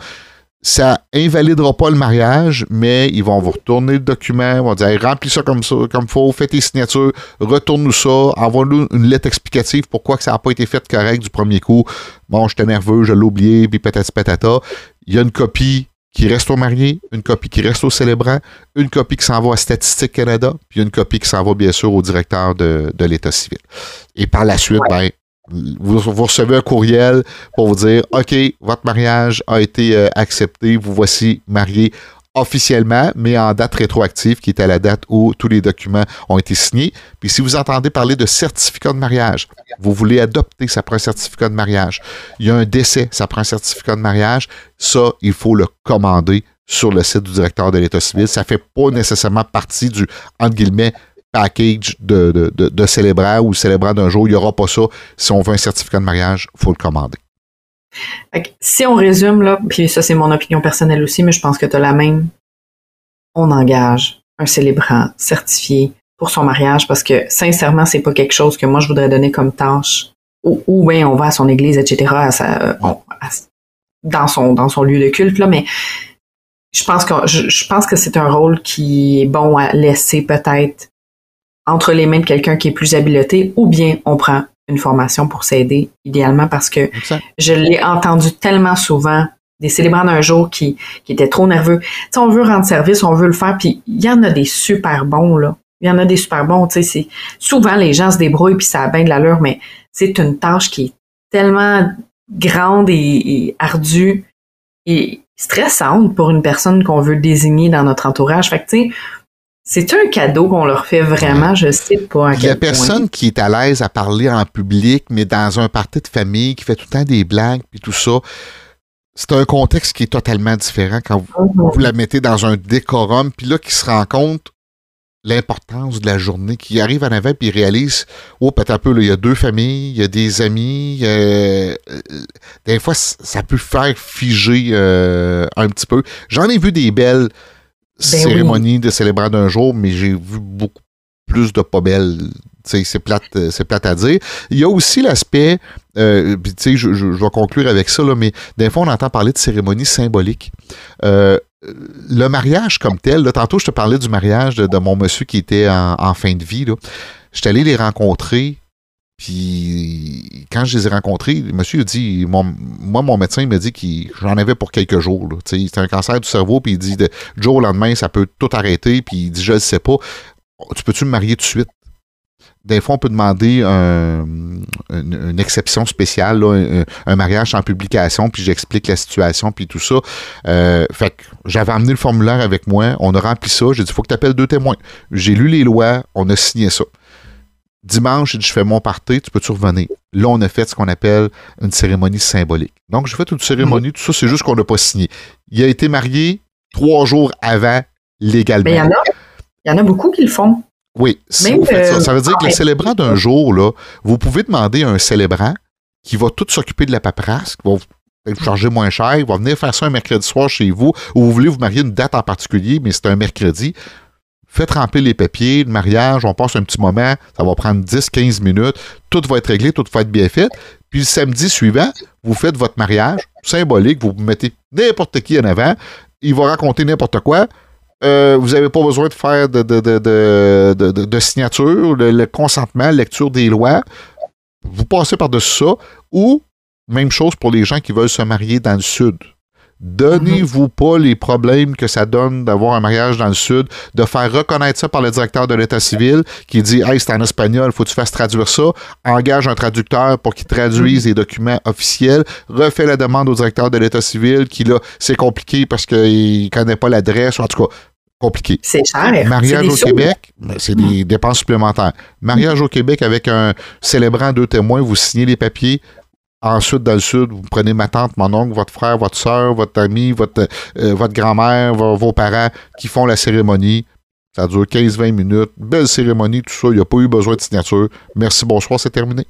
ça invalidera pas le mariage, mais ils vont vous retourner le document, ils vont dire remplis ça comme ça, comme faut, fais tes signatures, retourne-nous ça, envoie-nous une lettre explicative pourquoi que ça n'a pas été fait correct du premier coup. Bon, j'étais nerveux, je l'ai oublié, puis patati patata. Il y a une copie qui reste au marié, une copie qui reste au célébrant, une copie qui s'en va à Statistique Canada, puis une copie qui s'en va bien sûr au directeur de, l'État civil. Et par la suite, ben, vous, recevez un courriel pour vous dire OK, votre mariage a été euh, accepté, vous voici marié officiellement, mais en date rétroactive, qui est à la date où tous les documents ont été signés. Puis si vous entendez parler de certificat de mariage, vous voulez adopter, ça prend un certificat de mariage. Il y a un décès, ça prend un certificat de mariage. Ça, il faut le commander sur le site du directeur de l'État civil. Ça ne fait pas nécessairement partie du, entre guillemets, package de, de, de, célébrant ou célébrant d'un jour. Il n'y aura pas ça. Si on veut un certificat de mariage, il faut le commander. Si on résume, là, puis ça c'est mon opinion personnelle aussi, mais je pense que tu as la même, on engage un célébrant certifié pour son mariage parce que sincèrement, c'est pas quelque chose que moi je voudrais donner comme tâche. Ou, ou ben, on va à son église, etc. dans son dans son lieu de culte là, mais je pense que je, pense que c'est un rôle qui est bon à laisser peut-être entre les mains de quelqu'un qui est plus habileté, ou bien on prend une formation pour s'aider, idéalement, parce que je l'ai entendu tellement souvent des célébrants d'un jour qui, qui étaient trop nerveux. Tu on veut rendre service, on veut le faire, puis il y en a des super bons, là. Il y en a des super bons, tu sais, souvent les gens se débrouillent puis ça a bien de l'allure, mais c'est une tâche qui est tellement grande et, ardue et stressante pour une personne qu'on veut désigner dans notre entourage. Fait que, tu sais, c'est un cadeau qu'on leur fait vraiment, je sais pas à Il y a personne qui est à l'aise à parler en public, mais dans un party de famille qui fait tout le temps des blagues puis tout ça. C'est un contexte qui est totalement différent quand vous, mhm. vous la mettez dans un décorum, puis là, qui se rend compte l'importance de la journée, qui arrive en avant puis réalise, oh, peut-être un peu, il y a deux familles, il y a des amis. Euh, des fois, ça peut faire figer euh, un petit peu. J'en ai vu des belles ben cérémonie de célébrant d'un jour, mais j'ai vu beaucoup plus de pas belles. C'est plate, euh, c'est plate à dire. Il y a aussi l'aspect, euh, je, je, je, vais conclure avec ça, là, mais des fois, on entend parler de cérémonie symbolique. Euh, le mariage comme tel, là, tantôt, je te parlais du mariage de, mon monsieur qui était en, en fin de vie. Je suis allé les rencontrer puis quand je les ai rencontrés, le monsieur a dit, moi, mon médecin m'a dit que j'en avais pour quelques jours. C'est un cancer du cerveau, puis il dit, de, jour au lendemain, ça peut tout arrêter, puis il dit, je ne sais pas, tu peux-tu me marier tout de suite? Des fois, on peut demander une, exception spéciale, un, mariage sans publication, puis j'explique la situation, puis tout ça. Euh, fait que j'avais amené le formulaire avec moi, on a rempli ça, j'ai dit, il faut que tu appelles deux témoins. J'ai lu les lois, on a signé ça. Dimanche, je fais mon party, tu peux-tu revenir? Là, on a fait ce qu'on appelle une cérémonie symbolique. Donc, je fais toute une cérémonie, tout ça, c'est juste qu'on n'a pas signé. Il a été marié trois jours avant, légalement. Mais il y en a, il y en a beaucoup qui le font. Oui, ça. veut dire que le célébrant d'un jour, là, vous pouvez demander à un célébrant qui va tout s'occuper de la paperasse, qui va vous charger moins cher, il va venir faire ça un mercredi soir chez vous, ou vous voulez vous marier une date en particulier, mais c'est un mercredi faites remplir les papiers, le mariage, on passe un petit moment, ça va prendre 10-15 minutes, tout va être réglé, tout va être bien fait. Puis le samedi suivant, vous faites votre mariage symbolique, vous mettez n'importe qui en avant, il va raconter n'importe quoi. Euh, vous n'avez pas besoin de faire de, de, signature, le, le, consentement, lecture des lois. Vous passez par-dessus ça. Ou, même chose pour les gens qui veulent se marier dans le sud. Donnez-vous pas les problèmes que ça donne d'avoir un mariage dans le Sud, de faire reconnaître ça par le directeur de l'État civil qui dit Hey, c'est en espagnol, faut que tu fasses traduire ça. Engage un traducteur pour qu'il traduise les documents officiels. Refais la demande au directeur de l'État civil qui, là, c'est compliqué parce qu'il connaît pas l'adresse. En tout cas, compliqué. C'est cher. Mariage au Québec, ben, c'est des dépenses supplémentaires. Mariage au Québec avec un célébrant deux témoins, vous signez les papiers, Ensuite, dans le sud, vous prenez ma tante, mon oncle, votre frère, votre soeur, votre ami, votre, euh, votre grand-mère, vos, parents qui font la cérémonie. Ça dure 15-20 minutes. Belle cérémonie, tout ça. Il n'y a pas eu besoin de signature. Merci, bonsoir, c'est terminé.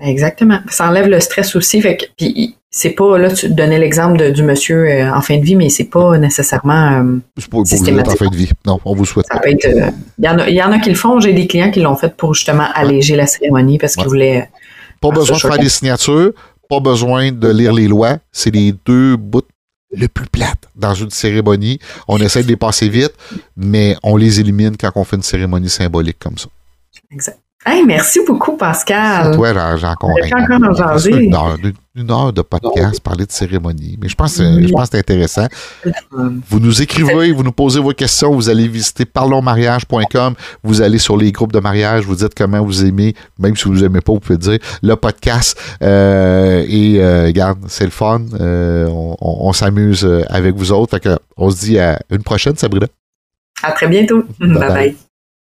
Exactement. Ça enlève le stress aussi. Fait que, puis, c'est pas, là, tu donnais l'exemple du monsieur euh, en fin de vie, mais c'est pas nécessairement. Euh, c'est pas pour en fin de vie. Non, on vous souhaite. Ça peut être. Il y, en a, y en a qui le font. J'ai des clients qui l'ont fait pour justement alléger la cérémonie parce qu'ils voulaient pas besoin de faire des signatures, pas besoin de lire les lois. C'est les deux bouts le plus plates dans une cérémonie. On essaie de les passer vite, mais on les élimine quand on fait une cérémonie symbolique comme ça. Exact. Hey, merci beaucoup, Pascal. C'est toi, Jean Conrain. Une heure, une heure de podcast, parler de cérémonie. Mais je pense, je pense que c'est intéressant. Vous nous écrivez, vous nous posez vos questions, vous allez visiter parlonsmariage.com, vous allez sur les groupes de mariage, vous dites comment vous aimez, même si vous n'aimez pas, vous pouvez dire le podcast. Euh, et euh, regarde, c'est le fun. Euh, on, s'amuse avec vous autres. on se dit à une prochaine, Sabrina. À très bientôt. bye. bye.